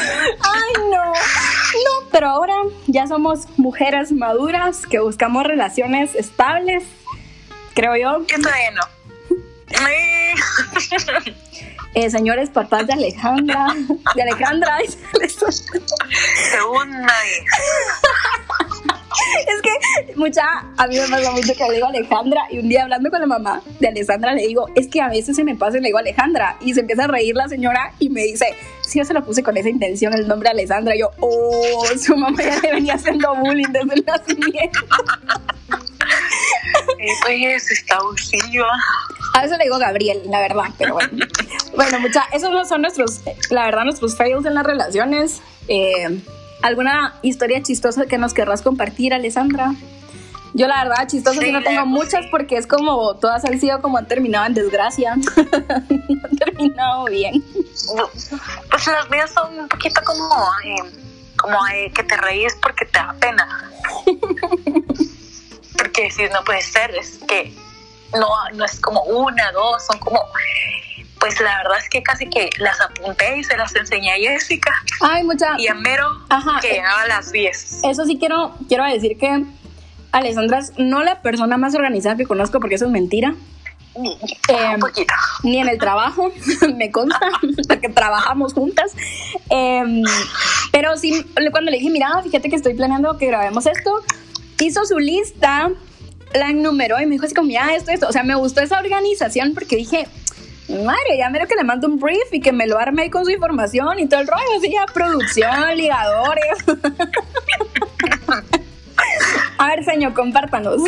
Ay, no. No, pero ahora ya somos mujeres maduras que buscamos relaciones estables, creo yo. Yo todavía no. eh, señores papás de Alejandra, de Alejandra, Segunda es que mucha, a mí me pasa mucho que le digo a Alejandra y un día hablando con la mamá de Alessandra le digo, es que a veces se me pasa y le digo a Alejandra y se empieza a reír la señora y me dice, si yo se lo puse con esa intención el nombre de Alessandra. Y yo, oh, su mamá ya le venía haciendo bullying desde el nacimiento. Pues está abusiva. A eso le digo Gabriel, la verdad, pero bueno. bueno, mucha, esos no son nuestros, la verdad, nuestros fails en las relaciones. Eh, ¿Alguna historia chistosa que nos querrás compartir, Alessandra? Yo la verdad, chistosa sí, no tengo muchas porque es como, todas han sido como han terminado en desgracia. no han terminado bien. Pues las mías son un poquito como, eh, como eh, que te reís porque te da pena. porque si no puede ser, es que no, no es como una, dos, son como pues la verdad es que casi que las apunté y se las enseñé a Jessica. Ay, mucha. Y a Mero, que llegaba a las 10. Eso sí quiero, quiero decir que Alessandra es no la persona más organizada que conozco porque eso es mentira. Eh, un poquito. Ni en el trabajo, me consta, porque trabajamos juntas. Eh, pero sí, cuando le dije, mira, fíjate que estoy planeando que grabemos esto, hizo su lista, la enumeró y me dijo así como, mira, esto, esto. O sea, me gustó esa organización porque dije, madre, ya mero que le mando un brief y que me lo arme con su información y todo el rollo, así ya, producción, ligadores. A ver, señor, compártanos.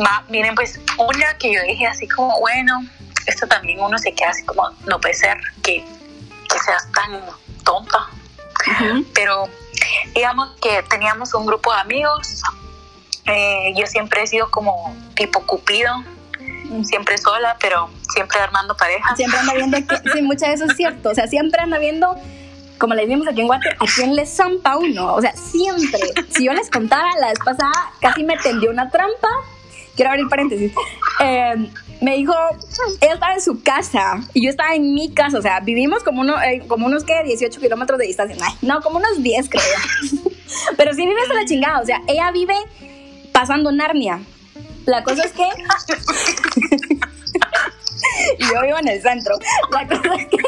Va, miren, pues una que yo dije así como, bueno, esto también uno se queda así como, no puede ser que, que seas tan tonta. Pero digamos que teníamos un grupo de amigos. Eh, yo siempre he sido como tipo cupido, siempre sola, pero siempre armando parejas. Siempre anda viendo, que, sí, muchas de eso es cierto. O sea, siempre anda viendo como le decimos aquí en Guate, ¿a quién le zampa uno? O sea, siempre. Si yo les contara, la vez pasada casi me tendió una trampa. Quiero abrir paréntesis. Eh, me dijo, ella estaba en su casa y yo estaba en mi casa. O sea, vivimos como, uno, eh, como unos, ¿qué? 18 kilómetros de distancia. No, como unos 10, creo. Pero sí vives a la chingada. O sea, ella vive pasando Narnia. La cosa es que... y yo vivo en el centro. La cosa es que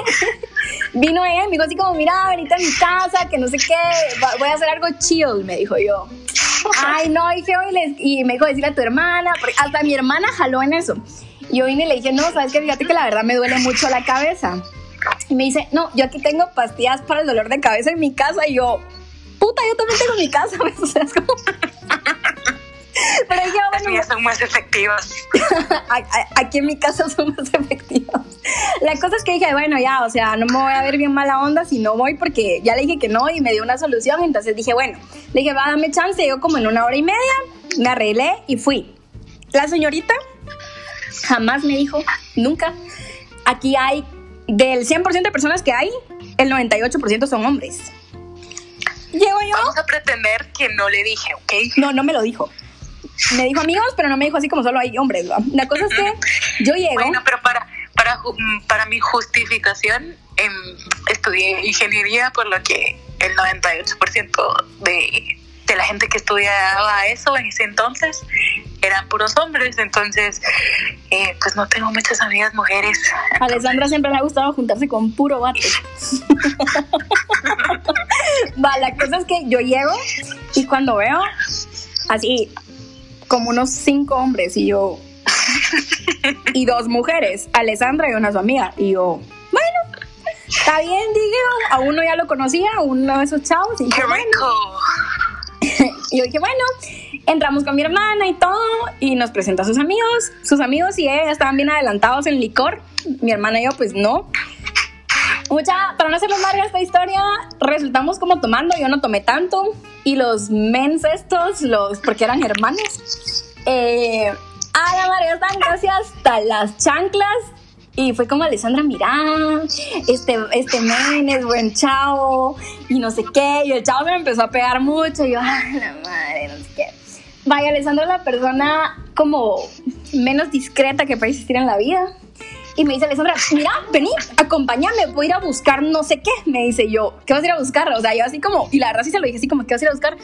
vino ella y me dijo así como, mira, ahorita en mi casa, que no sé qué, voy a hacer algo chill, me dijo yo. Ay, no, dije, y, y me dijo decirle a tu hermana, porque hasta mi hermana jaló en eso. Y yo vine y le dije, no, sabes que fíjate que la verdad me duele mucho la cabeza. Y me dice, no, yo aquí tengo pastillas para el dolor de cabeza en mi casa. Y yo, puta, yo también tengo mi casa. O sea, es como... Pero yo, Las mías son más efectivas. Aquí en mi casa son más efectivas. La cosa es que dije, bueno, ya, o sea, no me voy a ver bien mala onda si no voy porque ya le dije que no y me dio una solución. Entonces dije, bueno, le dije, va, dame chance. Yo como en una hora y media me arreglé y fui. La señorita jamás me dijo, nunca, aquí hay, del 100% de personas que hay, el 98% son hombres. Llego yo. Vamos a pretender que no le dije, ¿ok? No, no me lo dijo me dijo amigos, pero no me dijo así como solo hay hombres. La cosa es que yo llego. Bueno, pero para, para, para mi justificación, em, estudié ingeniería, por lo que el 98% de, de la gente que estudiaba eso en ese entonces eran puros hombres, entonces eh, pues no tengo muchas amigas mujeres. A Alessandra siempre le ha gustado juntarse con puro vato. Va, la cosa es que yo llego y cuando veo así como unos cinco hombres y yo y dos mujeres, Alessandra y una su amiga y yo, bueno, está bien, dije, a uno ya lo conocía, uno de esos chavos y Qué rico. Y yo dije, bueno, entramos con mi hermana y todo y nos presenta a sus amigos, sus amigos y ella estaban bien adelantados en licor, mi hermana y yo pues no. Mucha, para no hacer más larga esta historia, resultamos como tomando, yo no tomé tanto, y los mens estos, los, porque eran hermanos, eh, a la María están gracias hasta las chanclas, y fue como Alessandra, mira, este, este men es buen chavo, y no sé qué, y el chavo me empezó a pegar mucho, y yo, ay, la madre, no sé qué. Vaya, Alessandra es la persona como menos discreta que puede existir en la vida. Y me dice Alessandra, mira, vení, acompáñame, voy a ir a buscar no sé qué. Me dice yo, ¿qué vas a ir a buscar? O sea, yo así como, y la verdad sí se lo dije así como, ¿qué vas a ir a buscar?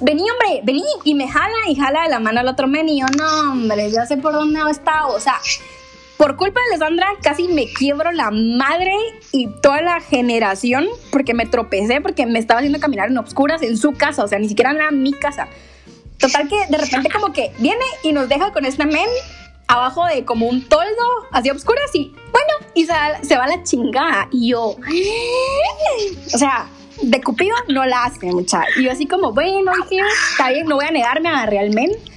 Vení, hombre, vení. Y me jala y jala de la mano al otro men y yo, no, hombre, ya sé por dónde ha estado. O sea, por culpa de Alessandra casi me quiebro la madre y toda la generación porque me tropecé, porque me estaba haciendo caminar en obscuras en su casa, o sea, ni siquiera era mi casa. Total que de repente como que viene y nos deja con este men abajo de como un toldo, así oscuras y bueno, y se, va la chingada. Y yo, o sea, de Cupido no la hace, mucha. Y yo así como, bueno, dije, no voy a negarme a realmente.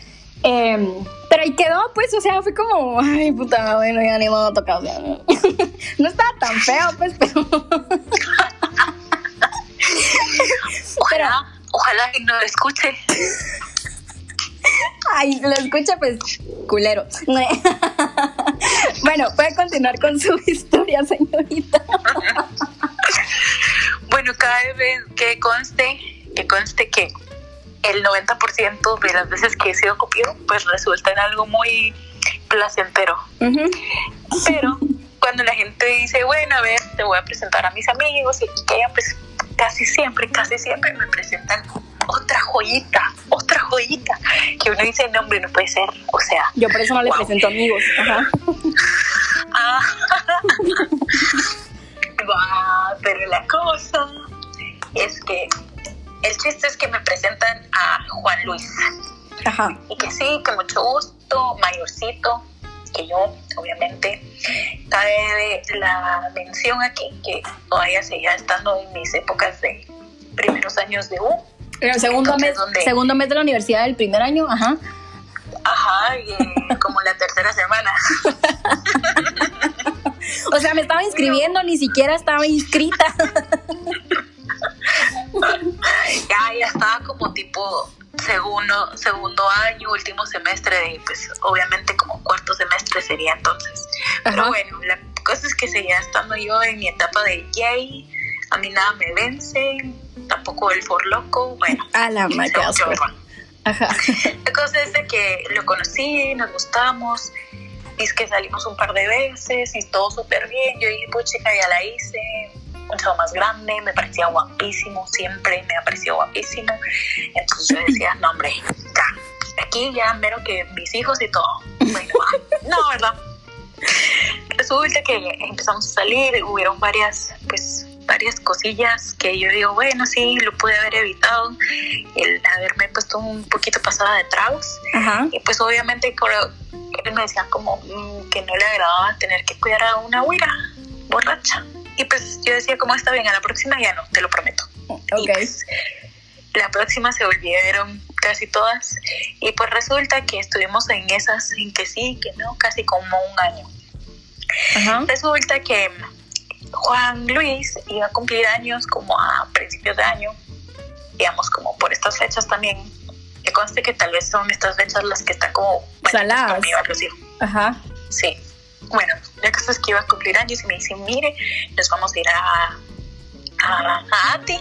Em, pero ahí quedó, pues, o sea, fue como, ay, puta, bueno, ya ni modo tocar. O sea, no, estaba tan feo, pues, pero. ojalá, ojalá que no lo escuche. Ay, lo escucha, pues, culero. bueno, puede continuar con su historia, señorita. bueno, cada vez que conste, que conste que el 90% de las veces que he sido copiado, pues resulta en algo muy placentero. Pero cuando la gente dice, bueno, a ver, te voy a presentar a mis amigos y que pues casi siempre, casi siempre me presentan otra joyita, otra joyita que uno dice, no, hombre, no puede ser. O sea. Yo por eso no le presento amigos. Ajá. Ah. pero la cosa es que el chiste es que me presentan a Juan Luis. Ajá. Y que sí, que mucho gusto, mayorcito, que yo, obviamente, cabe la mención aquí que todavía seguía estando en mis épocas de primeros años de U. El segundo mes, segundo mes de la universidad del primer año, ajá. Ajá, y, eh, como la tercera semana. o sea, me estaba inscribiendo, ni siquiera estaba inscrita. ya, ya estaba como tipo segundo, segundo año, último semestre, y pues obviamente como cuarto semestre sería entonces. Pero bueno, la cosa es que seguía estando yo en mi etapa de gay, a mí nada me vence, tampoco el for loco, bueno. A la Ajá. La cosa es de que lo conocí, nos gustamos, y es que salimos un par de veces y todo súper bien. Yo dije, pues chica, ya la hice, un más grande, me parecía guapísimo, siempre me ha parecido guapísimo. Entonces yo decía, no, hombre, ya, aquí ya mero que mis hijos y todo. Bueno, no, ¿verdad? Resulta que empezamos a salir, hubieron varias, pues, varias cosillas que yo digo, bueno, sí, lo pude haber evitado, el haberme puesto un poquito pasada de tragos. Y pues obviamente él me decía como mm, que no le agradaba tener que cuidar a una huira borracha. Y pues yo decía, como está bien, a la próxima ya no, te lo prometo. Okay. Pues, la próxima se volvieron casi todas. Y pues resulta que estuvimos en esas, en que sí, que no, casi como un año. Resulta que Juan Luis iba a cumplir años como a principios de año, digamos como por estas fechas también. Que conste que tal vez son estas fechas las que están como bueno, saladas. Ajá. Sí. Bueno, la cosa es que iba a cumplir años y me dice, mire, nos vamos a ir a, a, a Ati,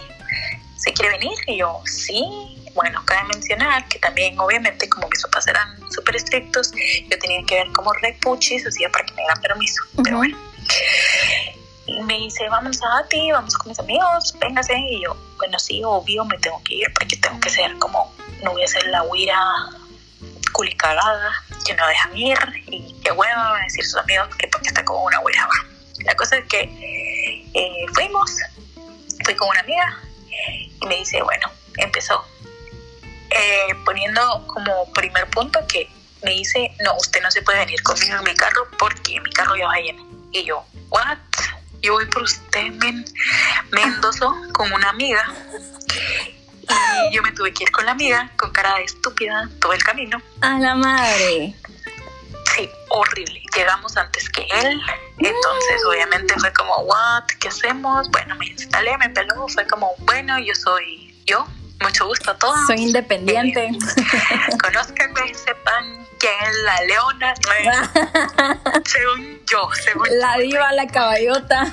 ¿se quiere venir? Y yo, sí. Bueno, cabe mencionar que también, obviamente, como mis papás eran súper estrictos, yo tenía que ver como repuchis, hacía para que me dieran permiso. Pero bueno. Y me dice, vamos a Ati, vamos con mis amigos, véngase. Y yo, bueno, sí, obvio, me tengo que ir porque tengo que ser como, no voy a ser la huira culicagada que no dejan ir y qué hueva van a decir sus amigos que porque está como una huira La cosa es que eh, fuimos, fui con una amiga y me dice, bueno, empezó eh, poniendo como primer punto que me dice, no, usted no se puede venir conmigo en mi carro porque mi carro ya va lleno. Y yo, ¿what? Yo voy por usted, men, Mendoza, con una amiga y yo me tuve que ir con la amiga, con cara de estúpida, todo el camino. A la madre. Sí, horrible. Llegamos antes que él. Entonces, obviamente fue como, ¿what? ¿Qué hacemos? Bueno, me instalé, me peló. Fue como, bueno, yo soy yo. Mucho gusto a todos. Soy independiente. Eh, conózcanme, sepan que es la leona. según yo, según La diva, la caballota.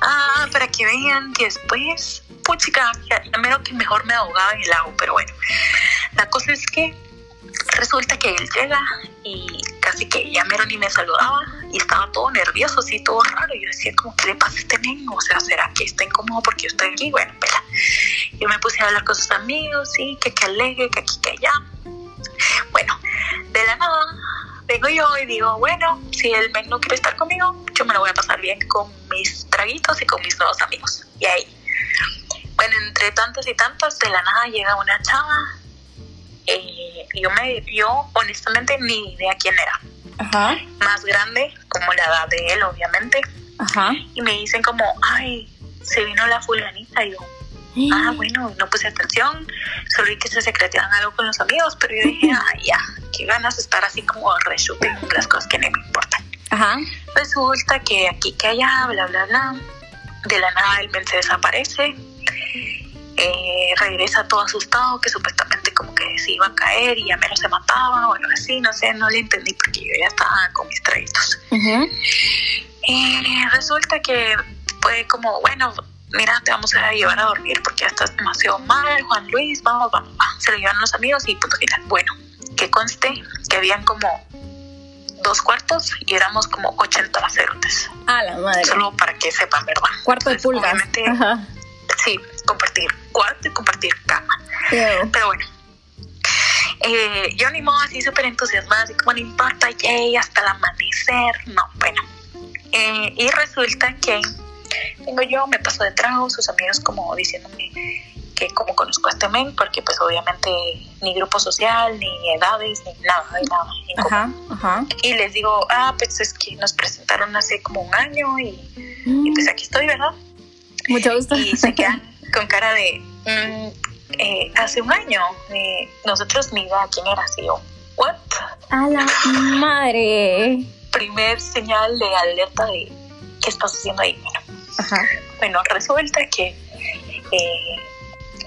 ah, para que vean que después chica, ya, menos que mejor me ahogaba en el agua, pero bueno, la cosa es que resulta que él llega y casi que ya mero ni me saludaba y estaba todo nervioso, así todo raro. Yo decía, como, ¿qué le pasa a este niño? O sea, ¿será que está incómodo porque yo estoy aquí? Bueno, espera. Yo me puse a hablar con sus amigos, sí, que que alegue, que aquí, que allá. Bueno, de la nada vengo yo y digo, bueno, si men no quiere estar conmigo, yo me lo voy a pasar bien con mis traguitos y con mis nuevos amigos. Y ahí bueno, entre tantos y tantos, de la nada llega una chava. Eh, yo, me, yo honestamente ni idea quién era. Ajá. Más grande, como la edad de él, obviamente. Ajá. Y me dicen como, ay, se vino la fulanita. Y yo, ah, bueno, no puse atención. Solo vi que se secreteaban algo con los amigos, pero yo dije, ay, ya, qué ganas de estar así como reshooping las cosas que no me importan. Ajá. Resulta que aquí, que allá, bla, bla, bla. De la nada el men se desaparece eh, regresa todo asustado, que supuestamente como que se iba a caer y ya menos se mataba o algo así, no sé, no le entendí porque yo ya estaba con mis trajitos. Eh, resulta que fue como, bueno, mira, te vamos a llevar a dormir porque ya estás demasiado mal, Juan Luis, vamos, vamos, Se lo llevan los amigos y punto final. Bueno, que conste que habían como dos cuartos y éramos como 80 lacerotes. A la madre. Solo para que sepan, ¿verdad? Cuarto de pulgas. sí, compartir cuarto y compartir cama. Pero bueno. Eh, yo ni modo así súper entusiasmada, así como no importa, yay, hasta el amanecer. No, bueno. Eh, y resulta que tengo yo, me paso de trago, sus amigos como diciéndome que como conozco a este men, porque pues obviamente ni grupo social, ni edades, ni nada, ni nada. Ajá, ajá. Y les digo, ah, pues es que nos presentaron hace como un año y, y pues aquí estoy, ¿verdad? Mucho gusto. Y se quedan con cara de, mm, eh, hace un año, eh, nosotros ni idea quién era, así yo, ¿what? A la madre. Primer señal de alerta de qué estás haciendo ahí. Ajá. Bueno, resulta que eh,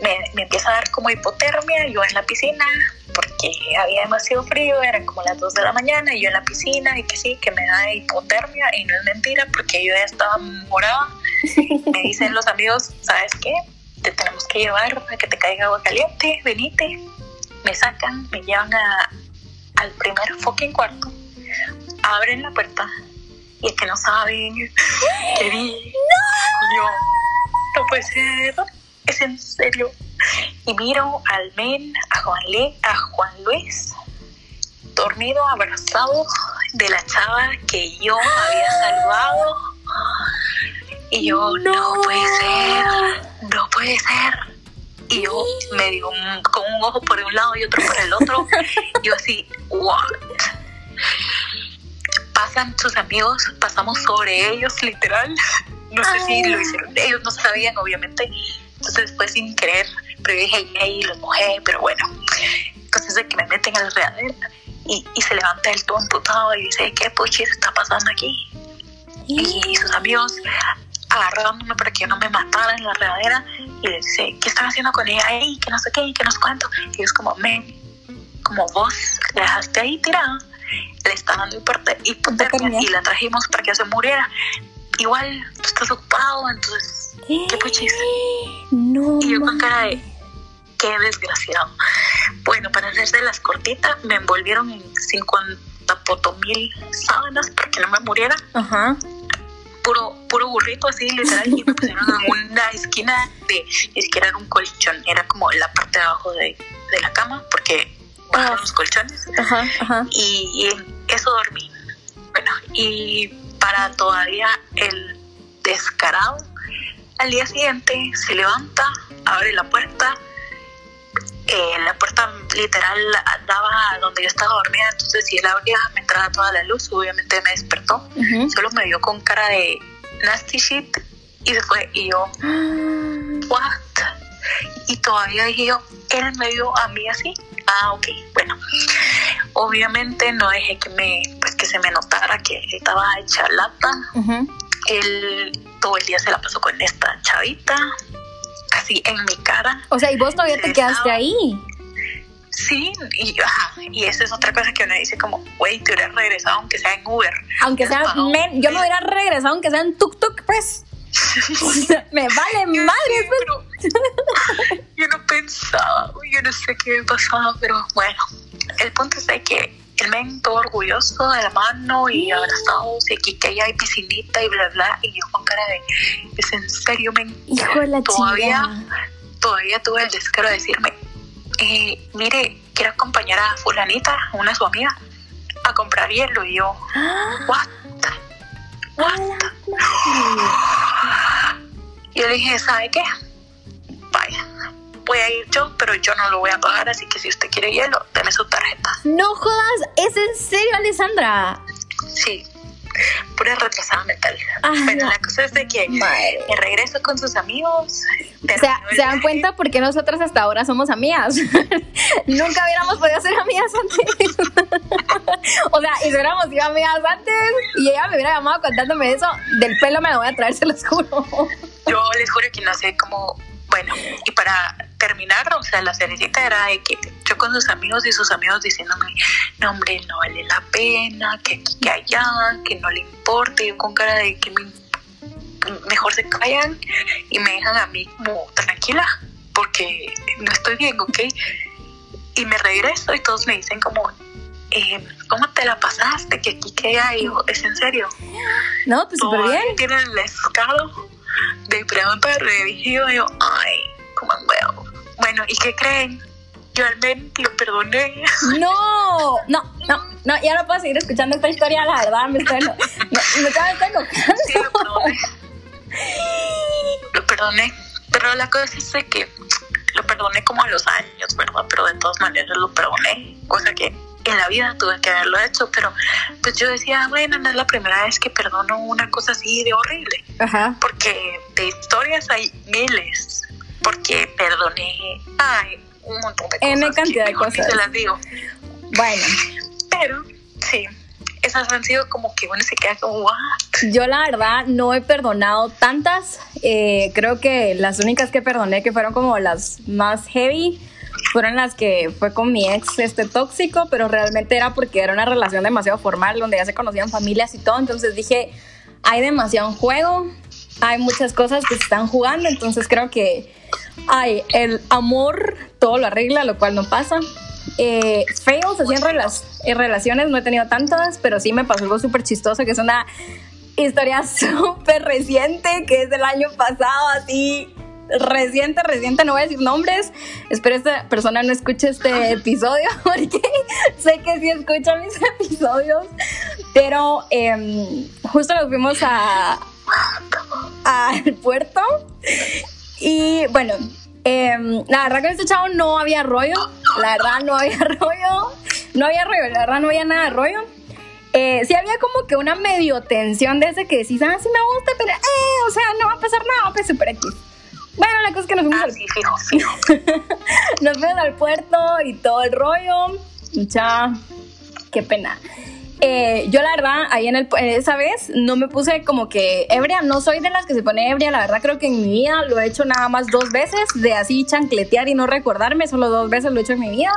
me, me empieza a dar como hipotermia, yo en la piscina, porque había demasiado frío, eran como las 2 de la mañana, y yo en la piscina, y que sí, que me da hipotermia, y no es mentira, porque yo ya estaba morada. Me dicen los amigos, ¿sabes qué? Te tenemos que llevar a que te caiga agua caliente, venite. Me sacan, me llevan a, al primer fucking cuarto, abren la puerta, y es que no saben que vi. Y yo, no puede ser, es en serio. Y miro al men, a Juan, Le, a Juan Luis, dormido, abrazado de la chava que yo había salvado. Y yo, no, puede ser, no puede ser. Y yo medio mm, con un ojo por un lado y otro por el otro. yo así, what? Pasan sus amigos, pasamos sobre ellos, literal. No sé si lo hicieron, ellos no sabían, obviamente. Entonces después sin querer, pero yo dije, y los mojé, pero bueno. Entonces de que me meten al regadero y, y se levanta el todo emputado y dice, ¿qué puchis está pasando aquí? Y sus amigos agarrándome para que yo no me matara en la regadera y les dice, ¿qué están haciendo con ella ahí? Que no sé qué, que no sé cuánto. Y ellos como, men, como vos la dejaste ahí tirada, le está dando hipotermia y la trajimos para que se muriera. Igual, tú estás ocupado, entonces, ¿qué puchis? No. Y yo con cara de, qué desgraciado. Bueno, para hacerse las cortitas, me envolvieron en 50 potomil sábanas para que no me muriera. Ajá. Puro, puro burrito así, literal, y me pusieron en una esquina de, ni siquiera era un colchón, era como la parte de abajo de, de la cama, porque bajaron los colchones Ajá, ajá. y, y eso dormí. Bueno, y para todavía el descarado, al día siguiente se levanta, abre la puerta, eh, la puerta literal daba a donde yo estaba dormida, entonces si él abría me entraba toda la luz, obviamente me despertó, solo me vio con cara de nasty shit y se fue y yo, what? Y todavía dije yo, él me vio a mí así. Ah, ok, bueno. Obviamente no dejé que me, pues que se me notara que estaba hecha lata. Ujú. Él todo el día se la pasó con esta chavita, así en mi cara. O sea, y vos todavía te quedaste estaba- ahí. Sí, y, ajá, y esa es otra cosa que uno dice como, güey, te hubieras regresado aunque sea en Uber. Aunque sea, men, yo me hubiera regresado aunque sea en tuk tuk, pues. O sea, me vale madre, sí, pues. pero yo no pensaba, yo no sé qué me pasaba, pero bueno, el punto es de que el men todo orgulloso de la mano y abrazados y aquí que ahí hay piscinita y bla bla y yo con cara de es en serio men Hijo de la todavía todavía tuve el descaro de decirme eh, mire quiero acompañar a fulanita una de su amiga a comprar hielo y yo what. Y yo le dije, ¿sabe qué? Vaya, voy a ir yo, pero yo no lo voy a pagar, así que si usted quiere hielo, deme su tarjeta. No jodas, ¿es en serio, Alessandra? Sí, pura retrasada mental. Ah, Pero no. la cosa es de que Madre. me regreso con sus amigos. O sea, ¿se dan cuenta por qué nosotras hasta ahora somos amigas? Nunca hubiéramos podido ser amigas antes. o sea, y si hubiéramos sido amigas antes y ella me hubiera llamado contándome eso, del pelo me lo voy a traer, se los juro. Yo les juro que no sé cómo. Bueno, y para terminar, o sea, la cerecita era de que yo con sus amigos y sus amigos diciéndome, no, hombre, no vale la pena, que aquí, que allá, que no le importe. Yo con cara de que me, mejor se callan y me dejan a mí como tranquila, porque no estoy bien, ¿ok? Y me regreso y todos me dicen como, eh, ¿cómo te la pasaste? Que aquí, que allá. Y yo, ¿es en serio? No, pues súper bien. Tienen el escalo de pregunta de redirigido. Y yo, ay, como un huevo. Bueno, ¿y qué creen? Yo al menos lo perdoné. No, no, no, no, ya no puedo seguir escuchando esta historia, la verdad, me estoy, no, me, me estoy. Sí, lo perdoné. Lo perdoné. Pero la cosa es de que lo perdoné como a los años, ¿verdad? Pero de todas maneras lo perdoné. Cosa que en la vida tuve que haberlo hecho. Pero pues yo decía, bueno, no es la primera vez que perdono una cosa así de horrible. Ajá. Porque de historias hay miles. Porque perdoné, ay, un montón de cosas. N cantidad que de cosas. se las digo. Bueno, Pero sí, esas han sido como que uno se queda como, what? yo la verdad no he perdonado tantas. Eh, creo que las únicas que perdoné, que fueron como las más heavy, fueron las que fue con mi ex este tóxico, pero realmente era porque era una relación demasiado formal, donde ya se conocían familias y todo. Entonces dije, hay demasiado juego, hay muchas cosas que se están jugando, entonces creo que ay, el amor todo lo arregla, lo cual no pasa. Eh, fails así en, relas- en relaciones no he tenido tantas, pero sí me pasó algo súper chistoso, que es una historia súper reciente, que es del año pasado, así reciente, reciente, no voy a decir nombres. Espero esta persona no escuche este episodio, porque sé que sí escucha mis episodios, pero em, justo nos fuimos a al puerto y bueno, em, la verdad con este chavo no había rollo, la verdad no había rollo, no había rollo, la verdad no había nada de rollo. Eh, sí había como que una medio tensión de ese que decís, ah, sí me gusta, pero, eh, o sea, no va a pasar nada, pues super X. Bueno, la cosa es que nos fuimos, Ah, al, sí, fijo, fijo. nos fuimos al puerto y todo el rollo. Ya, qué pena. Eh, yo la verdad, ahí en el, esa vez no me puse como que ebria, no soy de las que se pone ebria, la verdad creo que en mi vida lo he hecho nada más dos veces, de así chancletear y no recordarme, solo dos veces lo he hecho en mi vida.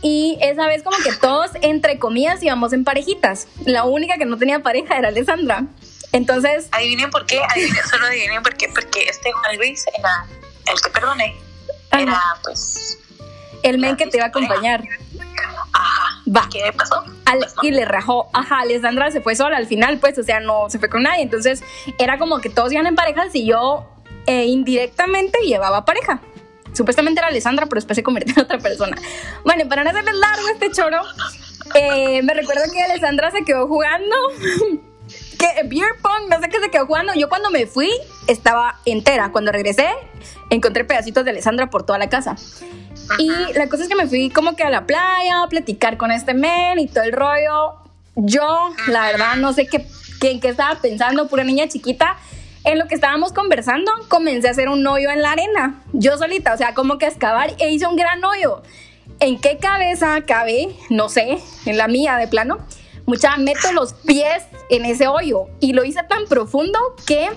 Y esa vez como que todos, entre comillas, íbamos en parejitas. La única que no tenía pareja era Alessandra. Entonces, Adivinen por qué, adivinen, solo adivinen por qué, porque este Juan Luis era el que perdoné. Era, pues, el men que te iba a acompañar. ajá. Va. ¿Qué pasó? Al- Pues no. y le rajó, ajá, Alessandra se fue sola al final, pues, o sea, no se fue con nadie. Entonces, era como que todos iban en parejas y yo eh, indirectamente llevaba pareja. Supuestamente era Alessandra, pero después se convirtió en otra persona. Bueno, para no hacerles largo este choro, eh, me recuerdo que Alessandra se quedó jugando. que beer pong, no sé qué se quedó jugando. Yo cuando me fui estaba entera. Cuando regresé, encontré pedacitos de Alessandra por toda la casa. Y la cosa es que me fui como que a la playa a platicar con este men y todo el rollo. Yo, la verdad, no sé qué, qué, en qué estaba pensando, pura niña chiquita. En lo que estábamos conversando, comencé a hacer un hoyo en la arena. Yo solita, o sea, como que a excavar e hice un gran hoyo. ¿En qué cabeza cabe? No sé, en la mía de plano. Mucha, meto los pies en ese hoyo y lo hice tan profundo que,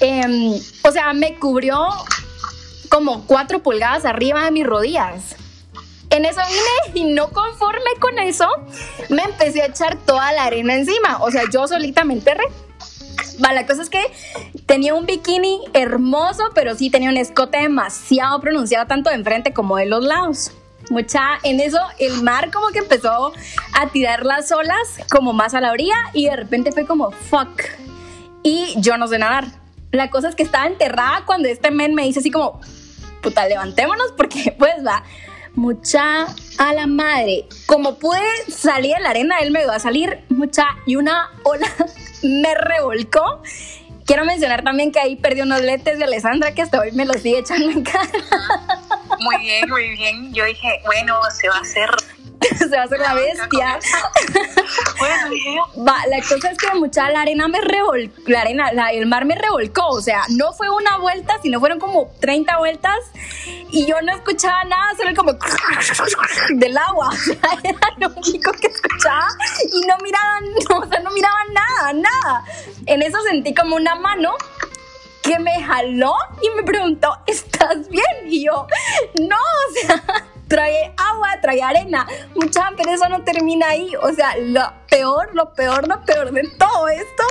em, o sea, me cubrió como cuatro pulgadas arriba de mis rodillas. En eso vine y no conforme con eso, me empecé a echar toda la arena encima. O sea, yo solita me enterré. La cosa es que tenía un bikini hermoso, pero sí tenía un escote demasiado pronunciado, tanto de enfrente como de los lados. Mucha, en eso el mar como que empezó a tirar las olas como más a la orilla y de repente fue como fuck. Y yo no sé nadar. La cosa es que estaba enterrada cuando este men me dice así como, puta, levantémonos porque pues va, mucha a la madre. Como pude salir de la arena, él me iba a salir mucha y una ola me revolcó. Quiero mencionar también que ahí perdí unos letes de Alessandra que hasta hoy me los sigue echando en cara. Muy bien, muy bien. Yo dije, bueno, se va a hacer. Se va a hacer la bestia. Bueno. Va, la cosa es que mucha la arena me revolcó, la arena, la- el mar me revolcó, o sea, no fue una vuelta, sino fueron como 30 vueltas y yo no escuchaba nada, solo como del agua, era lo único que escuchaba y no miraban, no, o sea, no miraban nada, nada. En eso sentí como una mano que me jaló y me preguntó, ¿estás bien? Y yo, no, o sea, trae agua, trae arena. Mucha, pero eso no termina ahí. O sea, lo peor, lo peor, lo peor de todo esto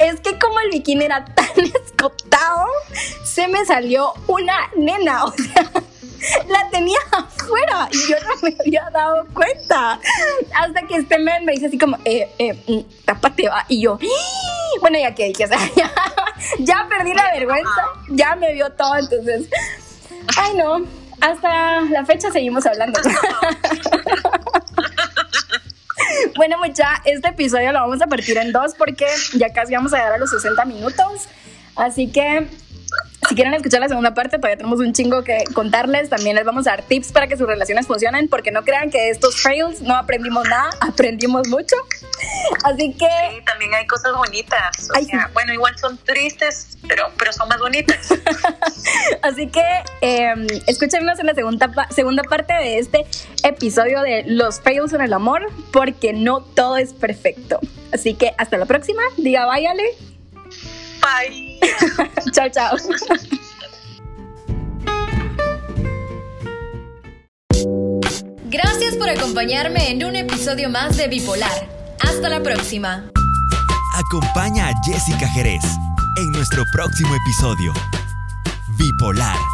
es que como el bikini era tan escotado, se me salió una nena. O sea, la tenía afuera y yo no me había dado cuenta. Hasta que este men me dice así como, eh, eh, mm, tápate, va. Y yo, "Ih". bueno, ya que dije, o sea, ya, ya perdí la vergüenza, ya me vio todo, entonces, Ay, no. Hasta la fecha seguimos hablando. bueno, mucha, este episodio lo vamos a partir en dos porque ya casi vamos a llegar a los 60 minutos. Así que si quieren escuchar la segunda parte, todavía tenemos un chingo que contarles. También les vamos a dar tips para que sus relaciones funcionen, porque no crean que estos fails no aprendimos nada, aprendimos mucho. Así que. Sí, también hay cosas bonitas. Bueno, igual son tristes, pero, pero son más bonitas. Así que eh, escúchenos en la segunda, segunda parte de este episodio de Los fails en el amor, porque no todo es perfecto. Así que hasta la próxima. Diga, váyale. Bye. chao, chao. Gracias por acompañarme en un episodio más de Bipolar. Hasta la próxima. Acompaña a Jessica Jerez en nuestro próximo episodio. Bipolar